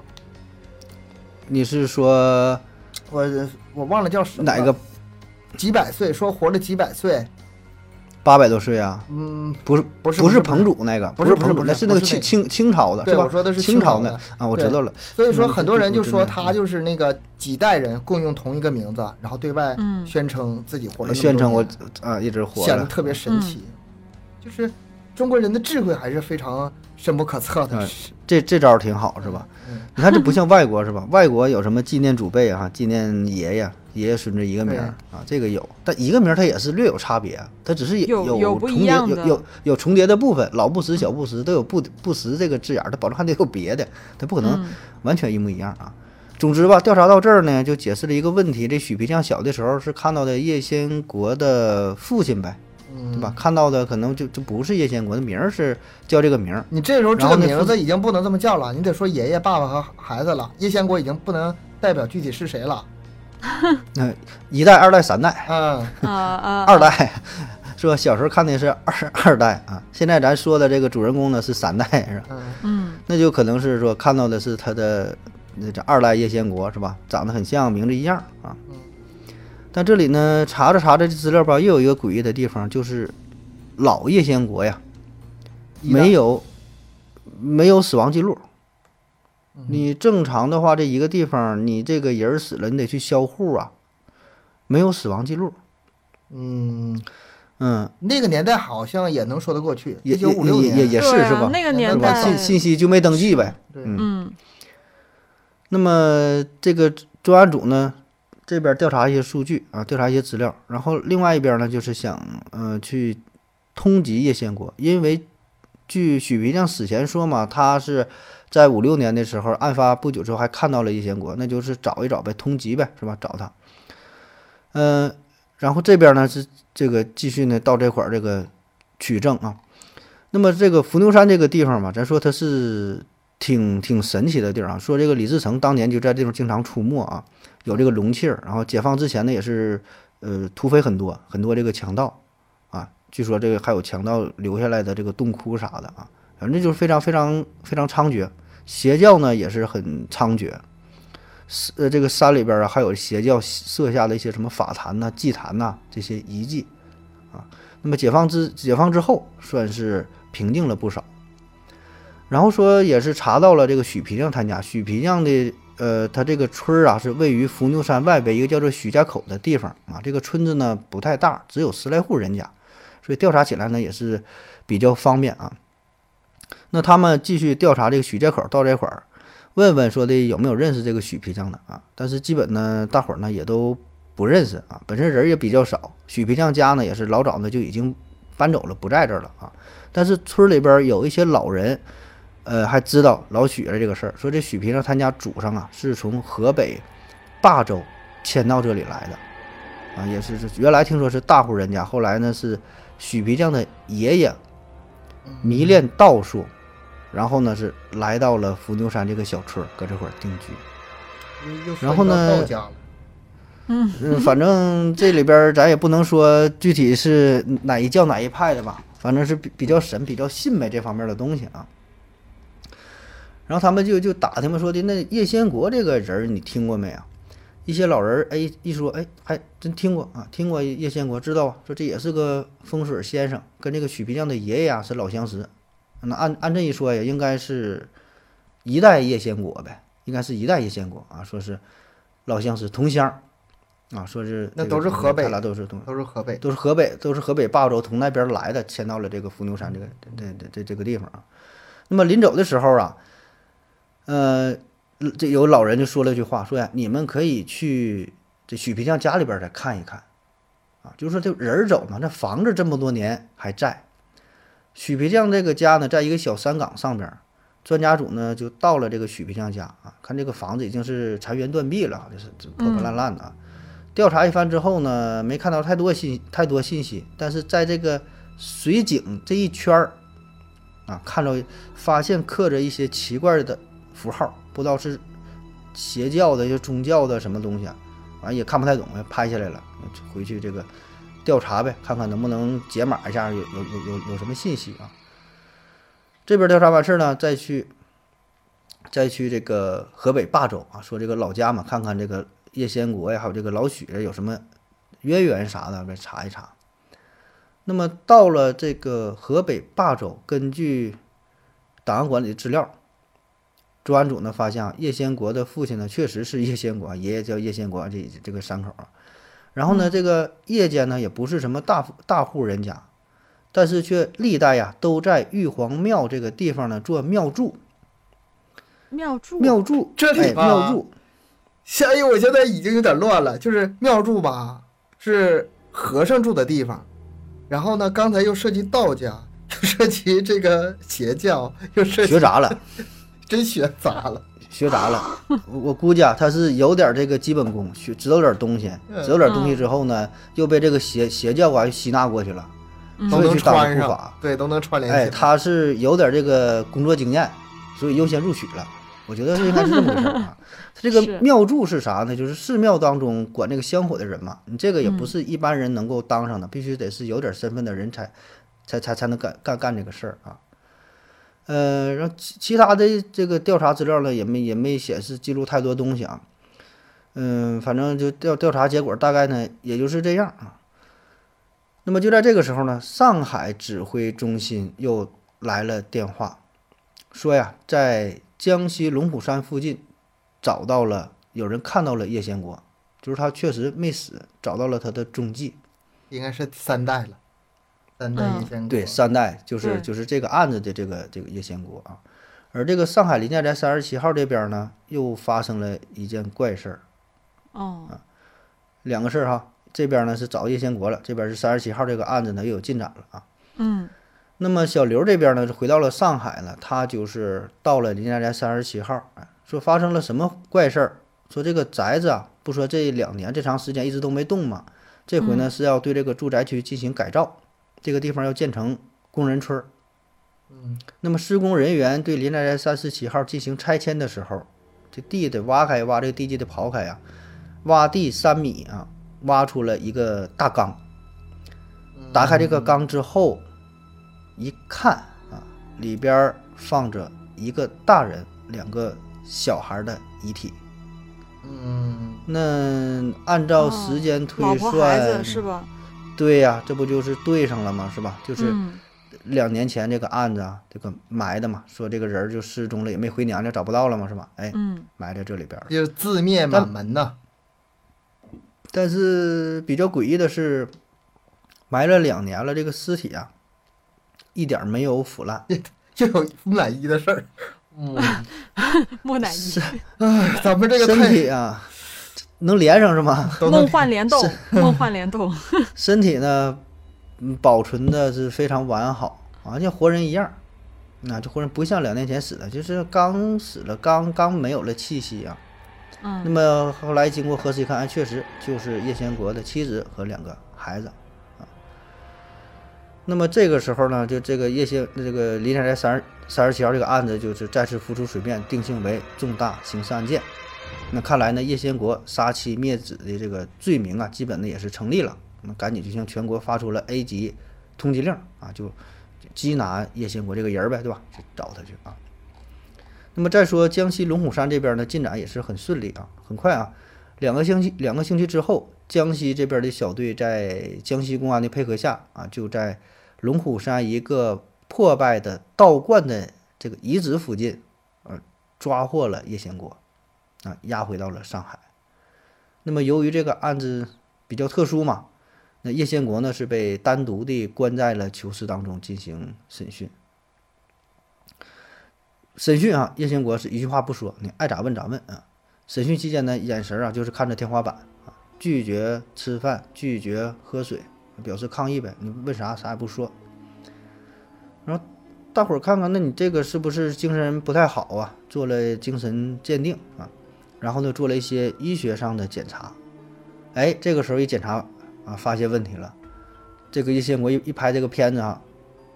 Speaker 1: 你是说
Speaker 2: 我我忘了叫什么
Speaker 1: 哪个
Speaker 2: 几百岁，说活了几百岁，
Speaker 1: 八百多岁啊？
Speaker 2: 嗯，
Speaker 1: 不是
Speaker 2: 不是
Speaker 1: 不是彭祖那个，
Speaker 2: 不是不是
Speaker 1: 是彭祖，
Speaker 2: 不是
Speaker 1: 那是那个
Speaker 2: 是那个
Speaker 1: 清清清朝的，
Speaker 2: 对，
Speaker 1: 是吧？
Speaker 2: 我说的是
Speaker 1: 清朝
Speaker 2: 的
Speaker 1: 的。啊，我知道了。
Speaker 2: 所以说，
Speaker 1: 嗯
Speaker 2: 很多人就说他就是那个几代人共用同一个名字，然后对外
Speaker 3: 嗯
Speaker 2: 宣称自己活了
Speaker 1: 宣称我啊一直活。
Speaker 2: 显得特别神奇。就是中国人的智慧还是非常深不可测的
Speaker 1: 嗯。这这招儿挺好，是吧？
Speaker 2: 嗯，
Speaker 1: 你看这不像外国是吧？外国有什么纪念祖辈啊，纪念爷爷、爷爷孙子一个名儿啊，这个有，但一个名儿它也是略有差别啊，它只是
Speaker 3: 有有
Speaker 1: 有重叠，有有有重叠的部分，老布什、小布什都有布布什这个字眼儿，它保证还得有别的，它不可能
Speaker 3: 嗯
Speaker 1: 完全一模一样啊。总之吧，调查到这儿呢，就解释了一个问题：这许皮匠小的时候是看到的叶先国的父亲呗，
Speaker 2: 嗯，
Speaker 1: 对吧？？看到的可能就就不是叶先国的名儿是叫这个名儿，
Speaker 2: 你这时候这个名字已经不能这么叫了，你得说爷爷、爸爸和孩子了。叶先国已经不能代表具体是谁了。
Speaker 1: 那、一代、二代、三代。
Speaker 2: 嗯，
Speaker 3: 啊啊，
Speaker 1: 二代，是吧？小时候看的是二二代啊，现在咱说的这个主人公呢是三代，是吧？
Speaker 2: 嗯
Speaker 3: 嗯
Speaker 1: 那就可能是说看到的是他的那这二代叶先国是吧？长得很像，名字一样啊
Speaker 2: 嗯。
Speaker 1: 但这里呢，查着查着这资料吧，又有一个诡异的地方，就是老叶先国呀，没有没有死亡记录。
Speaker 2: 嗯
Speaker 1: 你正常的话，这一个地方你这个人死了，你得去销户啊，没有死亡记录。
Speaker 2: 嗯，
Speaker 1: 嗯，
Speaker 2: 那个年代好像也能说得过去，
Speaker 1: 也
Speaker 2: 一九五六年
Speaker 1: 也也也是
Speaker 3: 啊
Speaker 1: 是吧？
Speaker 3: 那个？年代
Speaker 1: 信信息就没登记呗。嗯那么这个专案组呢，这边调查一些数据啊，调查一些资料，然后另外一边呢，就是想呃去通缉叶先国，因为据许皮匠死前说嘛，他是在五六年的时候，案发不久之后还看到了叶先国，那就是找一找呗，通缉呗，是吧？找他。嗯、然后这边呢是这个继续呢到这块儿这个取证啊。那么这个伏牛山这个地方嘛，咱说它是挺挺神奇的地儿啊。说这个李自成当年就在这地方经常出没啊，有这个龙气儿。然后解放之前呢，也是呃土匪很多，很多这个强盗啊。据说这个还有强盗留下来的这个洞窟啥的啊，反正就是非常非常非常猖獗。邪教呢也是很猖獗，是呃这个山里边啊还有邪教设下的一些什么法坛呐、祭坛呐、这些遗迹啊。那么解放之解放之后，算是平静了不少。然后说也是查到了这个许皮匠他家，许皮匠的呃，他这个村儿啊是位于伏牛山外边一个叫做许家口的地方啊。这个村子呢不太大，只有十来户人家，所以调查起来呢也是比较方便啊。那他们继续调查这个许家口到这块儿，问问说的有没有认识这个许皮匠的啊？但是基本呢，大伙儿呢也都不认识啊，本身人也比较少。许皮匠家呢也是老早呢就已经搬走了，不在这儿了啊。但是村里边有一些老人，呃，还知道老许的这个事儿，说这许皮匠他家祖上啊是从河北霸州迁到这里来的，啊，也是是原来听说是大户人家，后来呢是许皮匠的爷爷迷恋道术，然后呢是来到了伏牛山这个小村，搁这块定居。然后呢，
Speaker 3: 嗯，
Speaker 1: 反正这里边咱也不能说具体是哪一教哪一派的吧，反正是比比较神、比较信呗这方面的东西啊。然后他们就就打听嘛，说的那叶先国这个人儿你听过没啊？一些老人儿哎一说哎还真听过啊，听过叶先国，知道啊，说这也是个风水先生，跟这个许皮匠的爷爷啊是老相识。那按按这一说呀，应该是一代叶先国呗，应该是一代叶先国啊，说是老相识同乡儿啊，说是
Speaker 2: 那
Speaker 1: 这个
Speaker 2: 都是河北
Speaker 1: 他俩都是同
Speaker 2: 都是河北。
Speaker 1: 都是河北，都是河北霸州从那边来的，迁到了这个伏牛山这个这这这这个地方啊。那么临走的时候啊，呃，这有老人就说了一句话，说呀，你们可以去这许皮匠家里边再看一看啊，就是说这人儿走嘛，那房子这么多年还在，许皮匠这个家呢，在一个小山岗上边儿，专家组呢就到了这个许皮匠家啊，看这个房子已经是残垣断壁了，就是这破破烂烂的啊。调查一番之后呢，没看到太多信太多信息，但是在这个水井这一圈儿啊，看到发现刻着一些奇怪的符号，不知道是邪教的、就宗教的什么东西啊，完也看不太懂，拍下来了，回去这个调查呗，看看能不能解码一下，有有有有有什么信息啊？这边调查完事呢，再去再去这个河北霸州啊，说这个老家嘛，看看这个叶先国呀，还有这个老许有什么渊源啥的，再查一查。那么到了这个河北霸州，根据档案馆里的资料，专案组呢发现啊，叶先国的父亲呢确实是叶先国，爷爷叫叶先国，这这个三口啊。然后呢，这个叶家呢也不是什么大大户人家，但是却历代呀都在玉皇庙这个地方呢做庙祝，
Speaker 3: 庙祝？
Speaker 1: 庙祝哎
Speaker 2: 这里吧
Speaker 1: 庙祝。
Speaker 2: 下一，我现在已经有点乱了，就是庙祝吧，是和尚住的地方，然后呢，刚才又涉及道家，又涉及这个邪教，又涉及
Speaker 1: 学杂了。
Speaker 2: 真学杂了。
Speaker 1: 学杂了，我我估计啊，他是有点这个基本功，学知道点东西，
Speaker 2: 嗯
Speaker 1: 知道点东西之后呢，又被这个邪邪教啊吸纳过去了，
Speaker 3: 嗯
Speaker 2: 都能
Speaker 1: 所以去当
Speaker 2: 穿上
Speaker 1: 了护法，。
Speaker 2: 对，都能串联
Speaker 1: 哎，
Speaker 2: 起来。
Speaker 1: 他是有点这个工作经验，所以优先录取了。我觉得是应该是这么回事儿啊。他这个庙祝是啥呢？就是寺庙当中管这个香火的人嘛，你这个也不
Speaker 3: 嗯
Speaker 1: 是一般人能够当上的，必须得是有点身份的人才，才才才能干干干这个事儿啊。呃，然后其其他的这个调查资料呢，也没也没显示记录太多东西啊。嗯，反正就调调查结果大概呢，也就是这样啊。那么就在这个时候呢，上海指挥中心又来了电话，说呀，在江西龙虎山附近找到了有人看到了叶先国，就是他确实没死，找到了他的踪迹。
Speaker 2: 应该是三代了，三代
Speaker 3: 嗯
Speaker 2: 叶先国。
Speaker 1: 对，三代就是就是这个案子的这个这个叶先国啊。而这个上海林家宅三十七号这边呢，又发生了一件怪事儿，
Speaker 3: 哦，
Speaker 1: 两个事儿哈。这边呢是找叶先国了，这边是三十七号这个案子呢又有进展了啊。
Speaker 3: 嗯
Speaker 1: 那么小刘这边呢是回到了上海了，他就是到了林家宅三十七号，哎，说发生了什么怪事儿？说这个宅子啊，不说这两年这长时间一直都没动嘛，这回呢是要对这个住宅区进行改造，这个地方要建成工人村儿。
Speaker 2: 嗯，
Speaker 1: 那么施工人员对林家宅三十七号进行拆迁的时候，这地得挖开，挖这个地基得刨开呀、挖地三米啊，挖出了一个大缸。打开这个缸之后，一看啊，里边放着一个大人、两个小孩的遗体。
Speaker 2: 嗯，
Speaker 1: 那按照
Speaker 3: 哦
Speaker 1: 时间推
Speaker 3: 老婆孩
Speaker 1: 算，
Speaker 3: 子是吧？
Speaker 1: 对呀、这不就是对上了吗？是吧？就是
Speaker 3: 嗯
Speaker 1: 两年前这个案子啊，这个埋的嘛，说这个人就失踪了，也没回娘家，找不到了嘛，是吧？哎，
Speaker 3: 嗯
Speaker 1: 埋在这里边。
Speaker 2: 就是自灭满门呐。
Speaker 1: 但是比较诡异的是，埋了两年了，这个尸体啊，一点儿没有腐烂。
Speaker 2: 就有木乃伊的事儿。嗯，
Speaker 3: 木乃伊，
Speaker 2: 哎，咱们这个
Speaker 1: 身
Speaker 2: 太
Speaker 1: 体啊，能连上是吗？
Speaker 3: 梦幻联动，梦幻联动，
Speaker 1: 身体呢，嗯保存的是非常完好啊，像活人一样。那这活人不像两年前死的，就是刚死了，刚刚没有了气息啊。那
Speaker 3: 嗯
Speaker 1: 么后来经过核实一看，哎，确实就是叶先国的妻子和两个孩子啊。那么这个时候呢，就这个叶先这个林家宅三十三十七号这个案子，就是再次浮出水面，定性为重大刑事案件。那看来呢，叶先国杀妻灭子的这个罪名啊，基本呢也是成立了。那赶紧就向全国发出了 A 级通缉令啊，就缉拿叶先国这个人儿呗，对吧？去找他去啊。那么再说江西龙虎山这边呢，进展也是很顺利啊，很快啊，两个星期两个星期之后，江西这边的小队在江西公安的配合下啊，就在龙虎山一个破败的道观的这个遗址附近，呃，抓获了叶先国，啊，押回到了上海。那么由于这个案子比较特殊嘛，那叶先国呢是被单独的关在了囚室当中进行审讯。审讯啊，叶先国是一句话不说，你爱咋问咋问啊。审讯期间呢，眼神啊就是看着天花板啊，拒绝吃饭，拒绝喝水，表示抗议呗。你问啥啥也不说。然后大伙儿看看，那你这个是不是精神不太好啊？做了精神鉴定啊，然后呢做了一些医学上的检查，哎，这个时候一检查啊，发现问题了。这个叶宪国一一拍这个片子啊，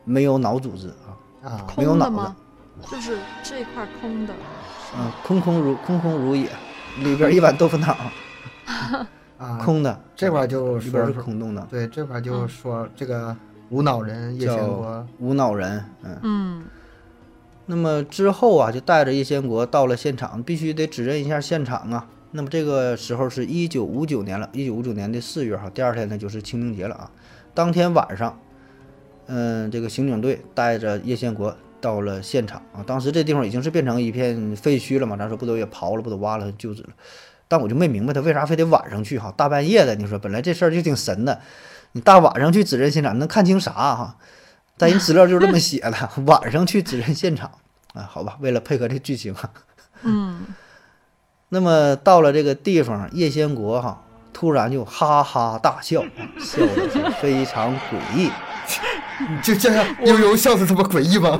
Speaker 1: 没有脑组织啊，
Speaker 2: 啊，
Speaker 1: 没有脑子？
Speaker 3: 就是这一块空的。
Speaker 1: 嗯，空空如空空如也，里边一碗豆腐脑，
Speaker 2: 啊，
Speaker 1: 空的，
Speaker 2: 这块儿就
Speaker 1: 里边是空洞的，
Speaker 2: 对，这块儿就说这个无脑人叶宪国，
Speaker 1: 无脑人，嗯。
Speaker 3: 嗯
Speaker 1: 那么之后啊，就带着叶宪国到了现场，必须得指认一下现场啊。那么这个时候是一九五九年了，一九五九年的四月哈，第二天呢就是清明节了啊。当天晚上，嗯，这个刑警队带着叶宪国到了现场啊。当时这地方已经是变成一片废墟了嘛，咱说不都也刨了，不都挖了旧址了。但我就没明白他为啥非得晚上去哈，大半夜的，你说本来这事儿就挺神的，你大晚上去指认现场能看清啥哈？但人资料就是这么写的，晚上去指认现场啊，好吧，为了配合这剧情啊。
Speaker 3: 嗯，
Speaker 1: 那么到了这个地方，叶先国哈突然就哈哈大笑，啊笑的是非常诡异。
Speaker 2: 就这样悠悠笑的这么诡异吗？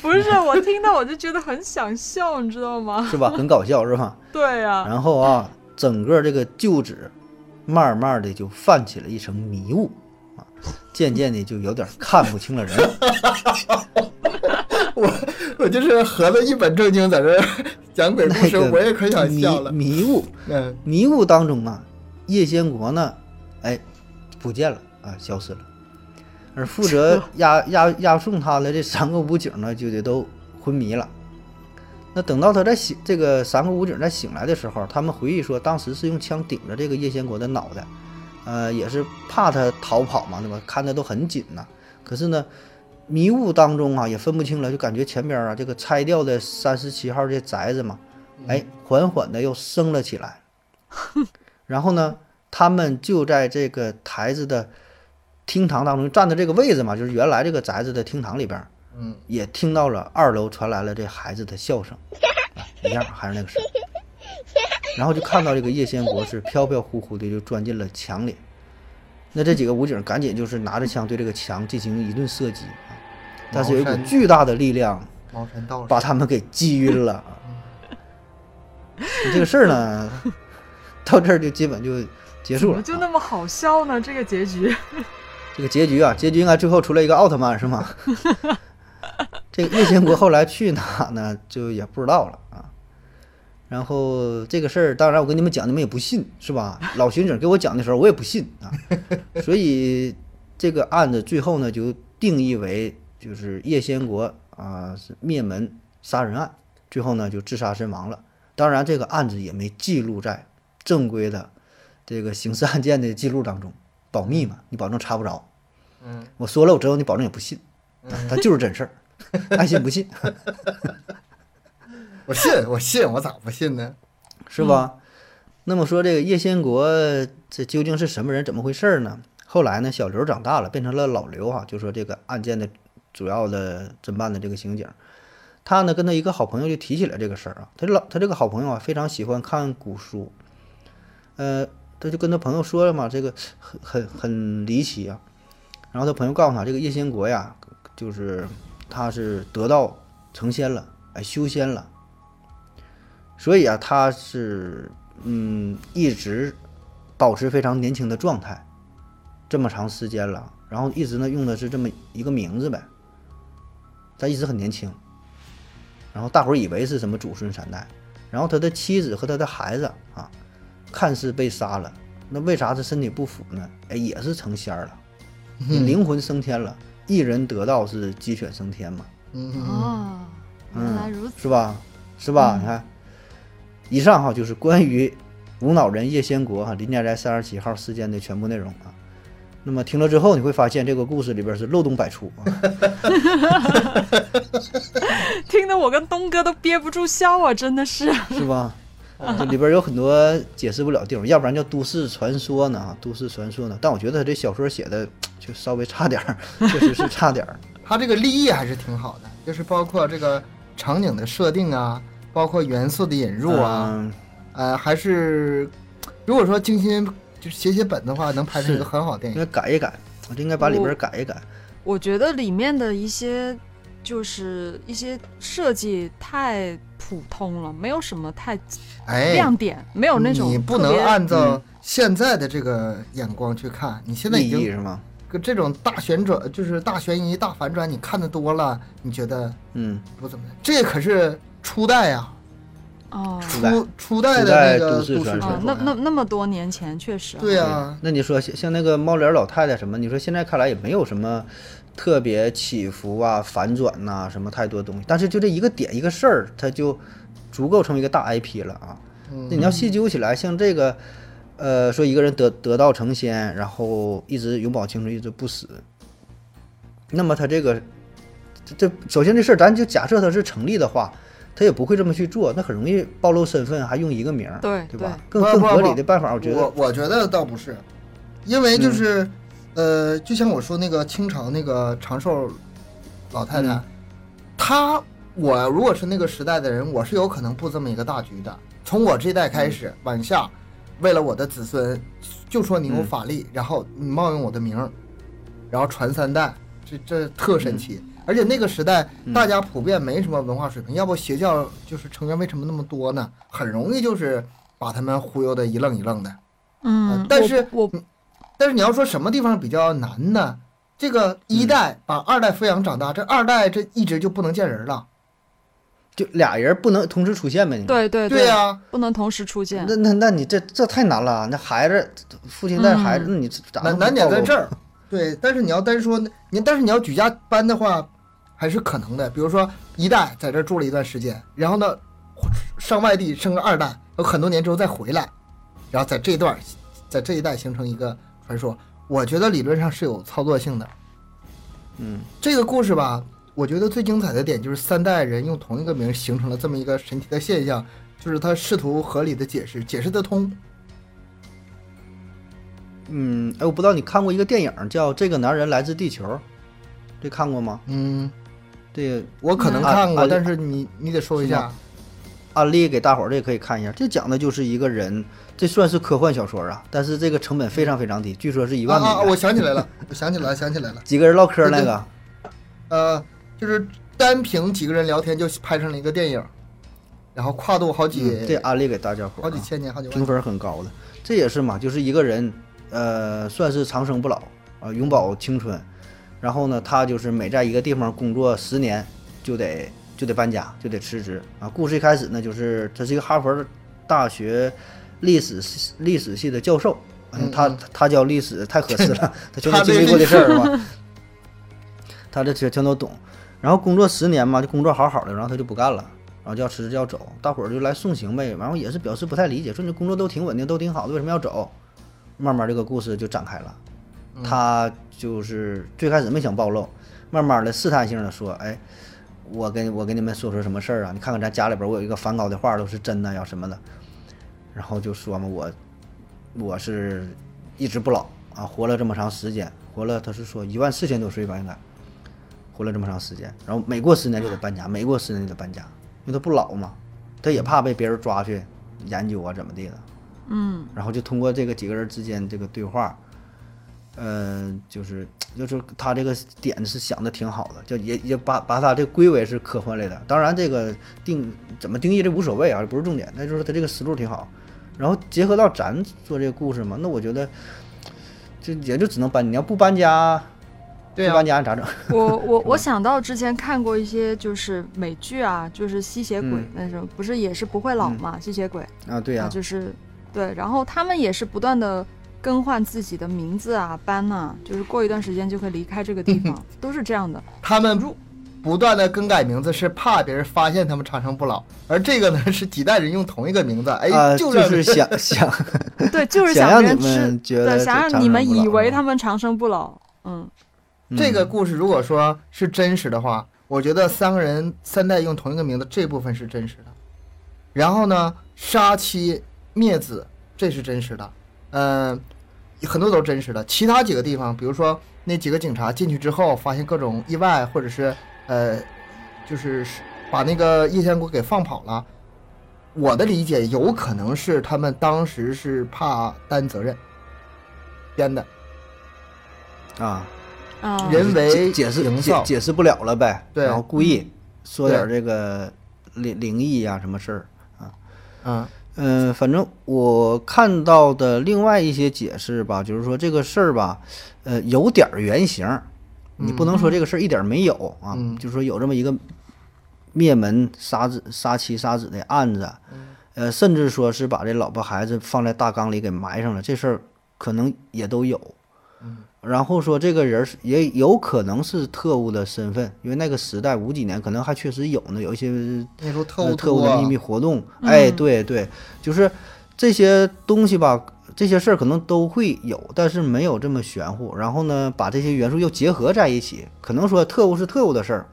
Speaker 3: 不是，我听到我就觉得很想笑，你知道吗？
Speaker 1: 是吧？很搞笑是吧？
Speaker 3: 对呀、
Speaker 1: 然后啊，整个这个旧址慢慢的就泛起了一层迷雾啊，渐渐的就有点看不清了人。
Speaker 2: 我我就是合着一本正经在这儿讲鬼故事，
Speaker 1: 那个
Speaker 2: 我也可想笑了。
Speaker 1: 迷迷雾，
Speaker 2: 嗯，
Speaker 1: 迷雾当中啊，叶先国呢，哎，不见了啊，消失了。而负责押押押送他的这三个武警呢，就得都昏迷了。那等到他在醒，这个三个武警在醒来的时候，他们回忆说，当时是用枪顶着这个叶先国的脑袋，呃，也是怕他逃跑嘛，对吧？看的都很紧呐。可是呢，迷雾当中啊，也分不清了，就感觉前边啊这个拆掉的三十七号这宅子嘛，哎，缓缓的又升了起来。然后呢，他们就在这个台子的厅堂当中站的这个位置嘛，就是原来这个宅子的厅堂里边，
Speaker 2: 嗯，
Speaker 1: 也听到了二楼传来了这孩子的笑声，啊一样还是那个声儿。然后就看到这个叶先国是飘飘忽忽的就钻进了墙里。那这几个武警赶紧就是拿着枪对这个墙进行一顿射击啊，但是有一股巨大的力量把他们给击晕了。啊这个事儿呢，到这儿就基本就结束了怎。
Speaker 3: 么就那么好笑呢？这个结局，
Speaker 1: 这个结局啊，结局应该最后出来一个奥特曼是吗？这个叶先国后来去哪呢？就也不知道了啊。然后这个事儿，当然我跟你们讲，你们也不信是吧？老刑警给我讲的时候，我也不信啊。所以这个案子最后呢，就定义为就是叶先国啊是灭门杀人案，最后呢就自杀身亡了。当然，这个案子也没记录在正规的这个刑事案件的记录当中，保密嘛，你保证查不着。
Speaker 2: 嗯，
Speaker 1: 我说了，我之后你保证也不信，啊它就是真事儿，爱信不信，
Speaker 2: 我信，我信，我咋不信呢？
Speaker 1: 是吧？那么说这个叶先国这究竟是什么人，怎么回事儿呢？后来呢，小刘长大了，变成了老刘哈、就说这个案件的主要的侦办的这个刑警，他呢跟他一个好朋友就提起了这个事儿啊，他老他这个好朋友啊非常喜欢看古书，呃，他就跟他朋友说了嘛，这个很很很离奇啊。然后他朋友告诉他，这个叶先国呀，就是他是得道成仙了，哎，修仙了。所以啊，他是嗯一直保持非常年轻的状态，这么长时间了，然后一直呢用的是这么一个名字呗，他一直很年轻，然后大伙儿以为是什么祖孙三代，然后他的妻子和他的孩子啊，看似被杀了，那为啥他身体不腐呢？哎，也是成仙儿了，灵魂升天了，一人得道是鸡犬升天嘛。
Speaker 2: 嗯，
Speaker 3: 哦，原来如此。
Speaker 1: 是吧？是吧？你看，以上哈就是关于无脑人叶先国哈林家宅三十七号事件的全部内容啊。那么听了之后，你会发现这个故事里边是漏洞百出啊。
Speaker 3: 听得我跟东哥都憋不住笑啊，真的是。
Speaker 1: 是吧？这里边有很多解释不了地方，要不然叫都市传说呢，都市传说呢。但我觉得他这小说写的就稍微差点儿，确实是差点儿。
Speaker 2: 他这个立意还是挺好的，就是包括这个场景的设定啊，包括元素的引入啊，
Speaker 1: 嗯
Speaker 2: 呃，还是如果说精心就是写写本的话，能拍出一个很好的电影。
Speaker 1: 应该改一改，我就应该把里边改一改。
Speaker 3: 我觉得里面的一些就是一些设计太普通了，没有什么太
Speaker 2: 哎，
Speaker 3: 亮点，没有那种
Speaker 2: 你不能按照现在的这个眼光去看，你现在已经
Speaker 1: 是吗？
Speaker 2: 跟这种大旋转，就是大悬疑、大反转，你看的多了，你觉得
Speaker 1: 嗯，
Speaker 2: 不怎么样？这可是初代呀、
Speaker 3: 哦。
Speaker 1: 初
Speaker 2: 初初代的那个
Speaker 1: 都市传说。
Speaker 3: 啊，那那那么多年前确实啊。
Speaker 2: 对呀、
Speaker 1: 那你说像像那个猫脸老太太什么，你说现在看来也没有什么特别起伏啊、反转呐、什么太多东西，但是就这一个点一个事儿，它就足够成为一个大 IP 了啊。那你要细究起来，像这个，呃，说一个人得得道成仙，然后一直永葆青春，一直不死，那么他这个这这首先这事儿，咱就假设他是成立的话。他也不会这么去做，那很容易暴露身份，还用一个名儿，
Speaker 3: 对
Speaker 1: 对吧？更更合理的办法，我觉得
Speaker 2: 我我觉得倒不是，因为就是，呃，就像我说那个清朝那个长寿老太太，
Speaker 1: 嗯
Speaker 2: 她我如果是那个时代的人，我是有可能布这么一个大局的。从我这代开始往下，为了我的子孙，就说你有法力，然后你冒用我的名儿，然后传三代，这这特神奇。而且那个时代，大家普遍没什么文化水平，要不邪教就是成员为什么那么多呢？很容易就是把他们忽悠的一愣一愣的。
Speaker 3: 嗯
Speaker 2: 呃，但是
Speaker 3: 我
Speaker 2: 但是你要说什么地方比较难呢？这个一代把二代抚养长大，这二代这一直就不能见人了。
Speaker 1: 就俩人不能同时出现呗？你
Speaker 3: 对对
Speaker 2: 对呀、
Speaker 3: 不能同时出现。
Speaker 1: 那那那你这这太难了，那孩子父亲带着孩子，
Speaker 3: 嗯
Speaker 1: 那你咋
Speaker 2: 难难点在这儿。对，但是你要单说你，但是你要举家搬的话，还是可能的。比如说一代在这住了一段时间，然后呢上外地生个二代，有很多年之后再回来，然后在这一段，在这一代形成一个传说。我觉得理论上是有操作性的。
Speaker 1: 嗯，
Speaker 2: 这个故事吧，我觉得最精彩的点就是三代人用同一个名形成了这么一个神奇的现象，就是他试图合理的解释，解释得通。
Speaker 1: 嗯，哎，我不知道你看过一个电影叫《这个男人来自地球》，这看过吗？
Speaker 2: 嗯，
Speaker 1: 这个
Speaker 2: 我可能
Speaker 1: 嗯
Speaker 2: 看过，但是你你得说一下
Speaker 1: 是吗。案例给大伙儿这也可以看一下，这讲的就是一个人，这算是科幻小说啊，但是这个成本非常非常低，据说是一万美！元。
Speaker 2: 我想起来了，我想起来了，想起来了。
Speaker 1: 几个人唠嗑那个，
Speaker 2: 呃，就是单凭几个人聊天就拍成了一个电影，然后跨度好几、
Speaker 1: 嗯，这安利给大家伙儿啊，
Speaker 2: 好几千年、好几万
Speaker 1: 评分很高的，这也是嘛，就是一个人，呃，算是长生不老啊、永葆青春。然后呢，他就是每在一个地方工作十年，就得就得搬家，就得辞职啊。故事一开始呢，就是他是一个哈佛大学历史系历史系的教授，
Speaker 2: 嗯
Speaker 1: 他
Speaker 2: 嗯
Speaker 1: 他教历史太合适了，他全都经历过的事儿嘛，他这全全都懂。然后工作十年嘛，就工作好好的，然后他就不干了。然后就要辞职就要走，大伙儿就来送行呗。然后也是表示不太理解，说你工作都挺稳定，都挺好的，为什么要走？慢慢这个故事就展开了。他就是最开始没想暴露，慢慢的试探性的说，哎，我跟我跟你们说说什么事儿啊？你看看咱家里边儿，我有一个梵高的画都是真的呀什么的。然后就说嘛，我我是一直不老啊，活了这么长时间，活了他是说一万四千多岁吧，应该。活了这么长时间，然后每过十年就得搬家，每过十年就得搬家，因为他不老嘛，他也怕被别人抓去研究啊怎么地的，
Speaker 3: 嗯。
Speaker 1: 然后就通过这个几个人之间这个对话，呃，就是就是他这个点是想的挺好的，就也也把把他这归为是科幻类的。当然，这个定怎么定义这无所谓啊，这不是重点。那就是他这个思路挺好。然后结合到咱做这个故事嘛，那我觉得就也就只能搬。你要不搬家，
Speaker 2: 对啊
Speaker 1: 不搬家你咋整？
Speaker 3: 我我 我想到之前看过一些就是美剧啊，就是吸血鬼
Speaker 1: 嗯
Speaker 3: 那种，不是也是不会老嘛，吸血鬼
Speaker 1: 啊，对呀、
Speaker 3: 啊，就是对，然后他们也是不断的更换自己的名字啊、班呐、就是过一段时间就会离开这个地方，都是这样的。
Speaker 2: 他们不断的更改名字，是怕别人发现他们长生不老，而这个呢是几代人用同一个名字，哎，
Speaker 1: 啊，
Speaker 2: 就
Speaker 1: 就是想想
Speaker 3: 对，就是
Speaker 1: 想让你
Speaker 3: 别人吃，对，
Speaker 1: 们觉得
Speaker 3: 想让你们以为他们长生不老。嗯，
Speaker 2: 这个
Speaker 1: 嗯
Speaker 2: 故事如果说是真实的话，我觉得三个人三代用同一个名字这部分是真实的。然后呢，杀妻灭子这是真实的，嗯、很多都是真实的。其他几个地方，比如说那几个警察进去之后发现各种意外，或者是呃，就是把那个叶天国给放跑了。我的理解有可能是他们当时是怕担责任编的。
Speaker 1: 啊，
Speaker 3: 啊，
Speaker 2: 人为
Speaker 1: 解释解
Speaker 2: 营造。
Speaker 1: 解释不了了呗，
Speaker 2: 对
Speaker 1: 然后故意说点这个灵灵异呀、什么事儿。
Speaker 2: 嗯
Speaker 1: 嗯，反正我看到的另外一些解释吧，就是说这个事儿吧，呃，有点儿原型，你不能说这个事儿一点儿没有啊，
Speaker 2: 嗯
Speaker 1: 就是说有这么一个灭门杀子、杀妻杀子的案子，呃，甚至说是把这老婆孩子放在大缸里给埋上了，这事儿可能也都有。然后说这个人是也有可能是特务的身份，因为那个时代五几年可能还确实有呢，有一些
Speaker 2: 那时候特
Speaker 1: 呃
Speaker 2: 务啊
Speaker 1: 特务的秘密活动。哎，
Speaker 3: 嗯
Speaker 1: 对对，就是这些东西吧，这些事儿可能都会有，但是没有这么玄乎。然后呢，把这些元素又结合在一起，可能说特务是特务的事儿，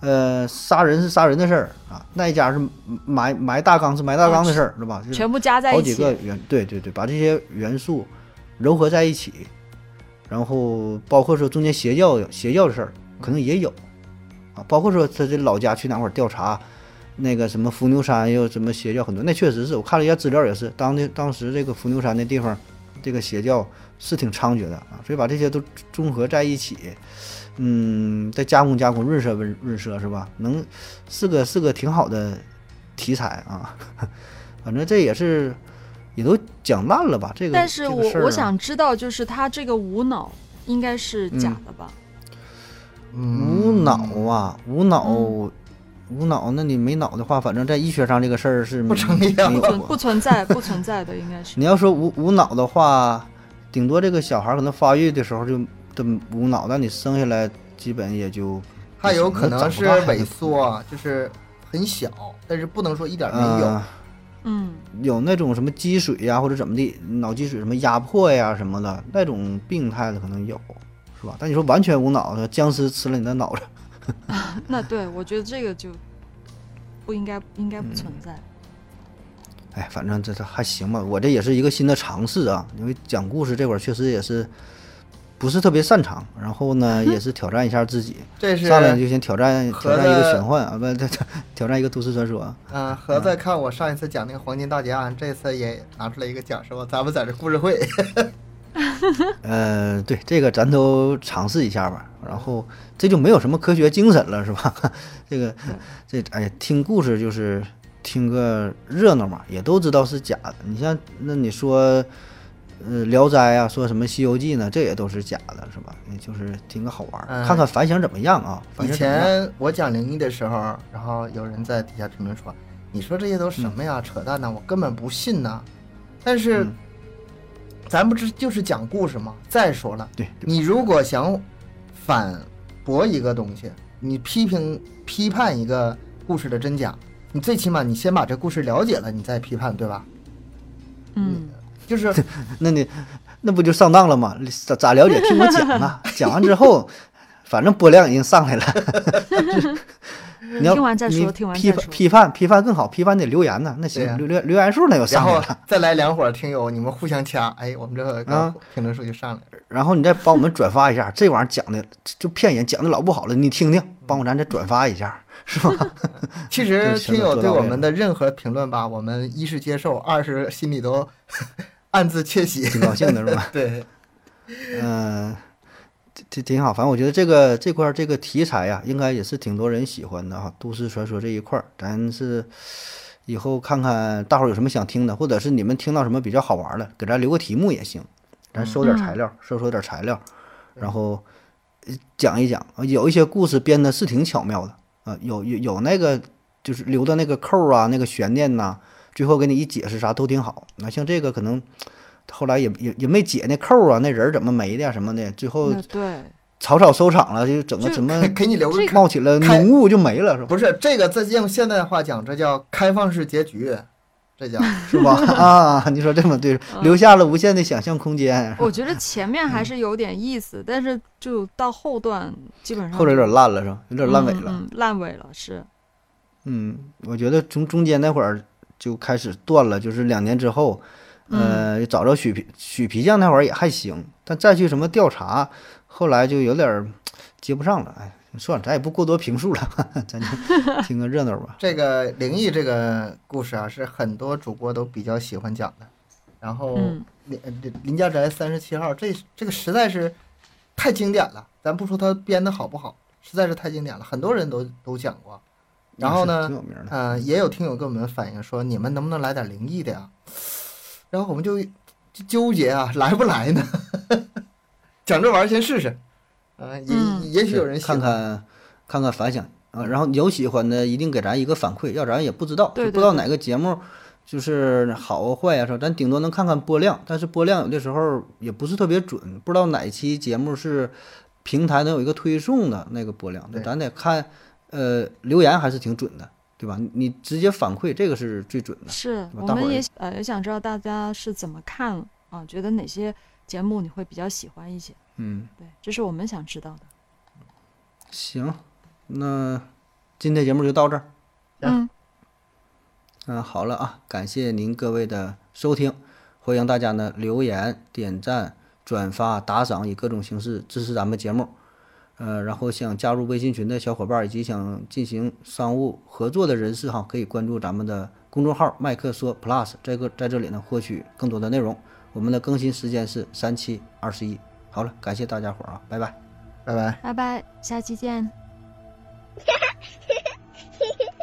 Speaker 1: 呃，杀人是杀人的事儿啊，那一家是埋埋大缸是埋大缸的事儿，是吧？就
Speaker 3: 全部加在
Speaker 1: 好
Speaker 3: 一起，
Speaker 1: 几个元，对对对，把这些元素糅合在一起，然后包括说中间邪教邪教的事儿，可能也有啊，包括说他这老家去哪块儿调查，那个什么伏牛山有什么邪教很多，那确实是我看了一下资料也是，当的当时这个伏牛山那地方，这个邪教是挺猖獗的啊，所以把这些都综合在一起。嗯，再加工加工润色润润色是吧？能是个是个挺好的题材啊，反正这也是也都讲烂了吧？这个，
Speaker 3: 但是我
Speaker 1: 这个啊
Speaker 3: 我想知道，就是他这个无脑应该是假
Speaker 1: 嗯
Speaker 3: 的吧？
Speaker 2: 嗯
Speaker 1: 无脑啊，无脑，
Speaker 3: 嗯
Speaker 1: 无脑，那你没脑的话，反正在医学上这个事儿是
Speaker 2: 不成立
Speaker 1: 的
Speaker 3: 不存
Speaker 1: 过
Speaker 3: 不存在不存在的，应该是
Speaker 1: 你要说无无脑的话，顶多这个小孩儿可能发育的时候就的无脑，但你生下来基本也就
Speaker 2: 还有可能
Speaker 1: 长
Speaker 2: 是萎缩啊，就是很小，但是不能说一点没有。
Speaker 1: 呃
Speaker 3: 嗯
Speaker 1: 有那种什么积水呀，或者怎么的，脑积水什么压迫呀什么的，那种病态的可能有，是吧？但你说完全无脑的，僵尸吃了你的脑子，
Speaker 3: 那对我觉得这个就不应该应该不存在。
Speaker 1: 哎，反正这这还行吧。我这也是一个新的尝试啊，因为讲故事这会儿确实也是不是特别擅长，然后呢 也是挑战一下自己，
Speaker 2: 这是
Speaker 1: 上来就先挑战挑战一个玄幻 啊，不挑挑挑战一个都市传说。
Speaker 2: 嗯，盒子看我上一次讲那个黄金大劫案，这次也拿出来一个讲是吧？咱们在这故事会，
Speaker 1: 呃，对，这个咱都尝试一下吧。然后这就没有什么科学精神了，是吧？这个这哎，听故事就是听个热闹嘛，也都知道是假的。你像那你说，呃，《聊斋》啊，说什么《西游记》呢，这也都是假的，是吧？也就是听个好玩，
Speaker 2: 嗯
Speaker 1: 看看反响怎么样啊？反
Speaker 2: 以
Speaker 1: 响怎么样？
Speaker 2: 前我讲灵异的时候，然后有人在底下评论说：“你说这些都什么呀，扯淡呢，我根本不信呢。”但是，
Speaker 1: 嗯
Speaker 2: 咱不是就是讲故事吗？再说了，
Speaker 1: 对，对
Speaker 2: 你如果想反驳一个东西，你批评批判一个故事的真假，你最起码你先把这故事了解了，你再批判，对吧？
Speaker 3: 嗯，
Speaker 2: 就是
Speaker 1: 那你那不就上当了吗？咋咋了解？听我讲啊，讲完之后，反正播量已经上来了。你要
Speaker 3: 听完再说
Speaker 1: 你
Speaker 3: 听完
Speaker 1: 批
Speaker 3: 再说
Speaker 1: 判批判批判更好，批判得留言呢。那行，留留留言数那就
Speaker 2: 然后
Speaker 1: 上来了。
Speaker 2: 再来两伙听友，你们互相掐，哎，我们这个
Speaker 1: 啊
Speaker 2: 评论数就上来了。
Speaker 1: 然后你再帮我们转发一下，这玩意儿讲的就骗人，讲的老不好了，你听听，帮我咱再转发一下，是吧？
Speaker 2: 其实听友对我们的任何评论吧，我们一是接受，二是心里都暗自窃喜。
Speaker 1: 挺高兴的是吧？
Speaker 2: 对，
Speaker 1: 嗯、挺挺挺好。反正我觉得这个这块儿这个题材呀、应该也是挺多人喜欢的哈。都市传说这一块儿，咱是以后看看大伙儿有什么想听的，或者是你们听到什么比较好玩儿的，给咱留个题目也行。咱收点材料，收收点材料，然后呃讲一讲。有一些故事编的是挺巧妙的啊，有有有那个就是留的那个扣儿啊，那个悬念呐、最后给你一解释啥都挺好。那像这个可能后来也也也没解那扣儿啊，那人儿怎么没的呀、什么的，最后
Speaker 3: 对，
Speaker 1: 草草收场了，就整个
Speaker 3: 就
Speaker 1: 什么
Speaker 2: 给给你留
Speaker 3: 着
Speaker 1: 冒起了浓雾就没了，是吧？
Speaker 2: 不是这个，再用现代话讲，这叫开放式结局，这叫
Speaker 1: 是吧？啊，你说这么对，
Speaker 3: 嗯
Speaker 1: 留下了无限的想象空间。
Speaker 3: 我觉得前面还是有点意思，但是就到后段基本上
Speaker 1: 后来有点烂了，是吧？有点烂尾了。
Speaker 3: 嗯，嗯烂尾了是，
Speaker 1: 嗯，我觉得从中间那会儿就开始断了，就是两年之后，呃，找着许皮许皮匠那会儿也还行，但再去什么调查，后来就有点儿接不上了。哎，算了，咱也不过多评述了，咱就 听个热闹吧。
Speaker 2: 这个灵异这个故事啊，是很多主播都比较喜欢讲的。然后
Speaker 3: 嗯
Speaker 2: 林呃林家宅三十七号，这这个实在是太经典了。咱不说他编的好不好，实在是太经典了，很多人都都讲过。然后呢
Speaker 1: 也是挺有名的。
Speaker 2: 呃，也有听友跟我们反映说，你们能不能来点灵异的呀？然后我们就就纠结啊，来不来呢？讲这玩意儿先试试，啊、也、
Speaker 3: 嗯。
Speaker 2: 也许有人喜欢。
Speaker 1: 看看看看反响。啊，然后有喜欢的一定给咱一个反馈，要咱也不知道，
Speaker 3: 对对对
Speaker 1: 不知道哪个节目就是好啊坏呀、说咱顶多能看看播量，但是播量有的时候也不是特别准，不知道哪期节目是平台能有一个推送的那个播量，
Speaker 2: 对。
Speaker 1: 咱得看呃留言还是挺准的，对吧？你直接反馈这个是最准的。
Speaker 3: 是我们也呃也想知道大家是怎么看啊，觉得哪些节目你会比较喜欢一些？
Speaker 1: 嗯，
Speaker 3: 对，这是我们想知道的。
Speaker 1: 行，那今天节目就到这儿。
Speaker 2: 行
Speaker 3: 嗯，
Speaker 1: 嗯，好了啊，感谢您各位的收听，欢迎大家呢留言、点赞、转发、打赏，以各种形式支持咱们节目。呃，然后想加入微信群的小伙伴儿以及想进行商务合作的人士哈，可以关注咱们的公众号“麦克说 Plus”，在个在这里呢获取更多的内容。我们的更新时间是三七二十一。好了，感谢大家伙儿啊，拜拜。
Speaker 2: 拜拜。
Speaker 3: 拜拜，下期见。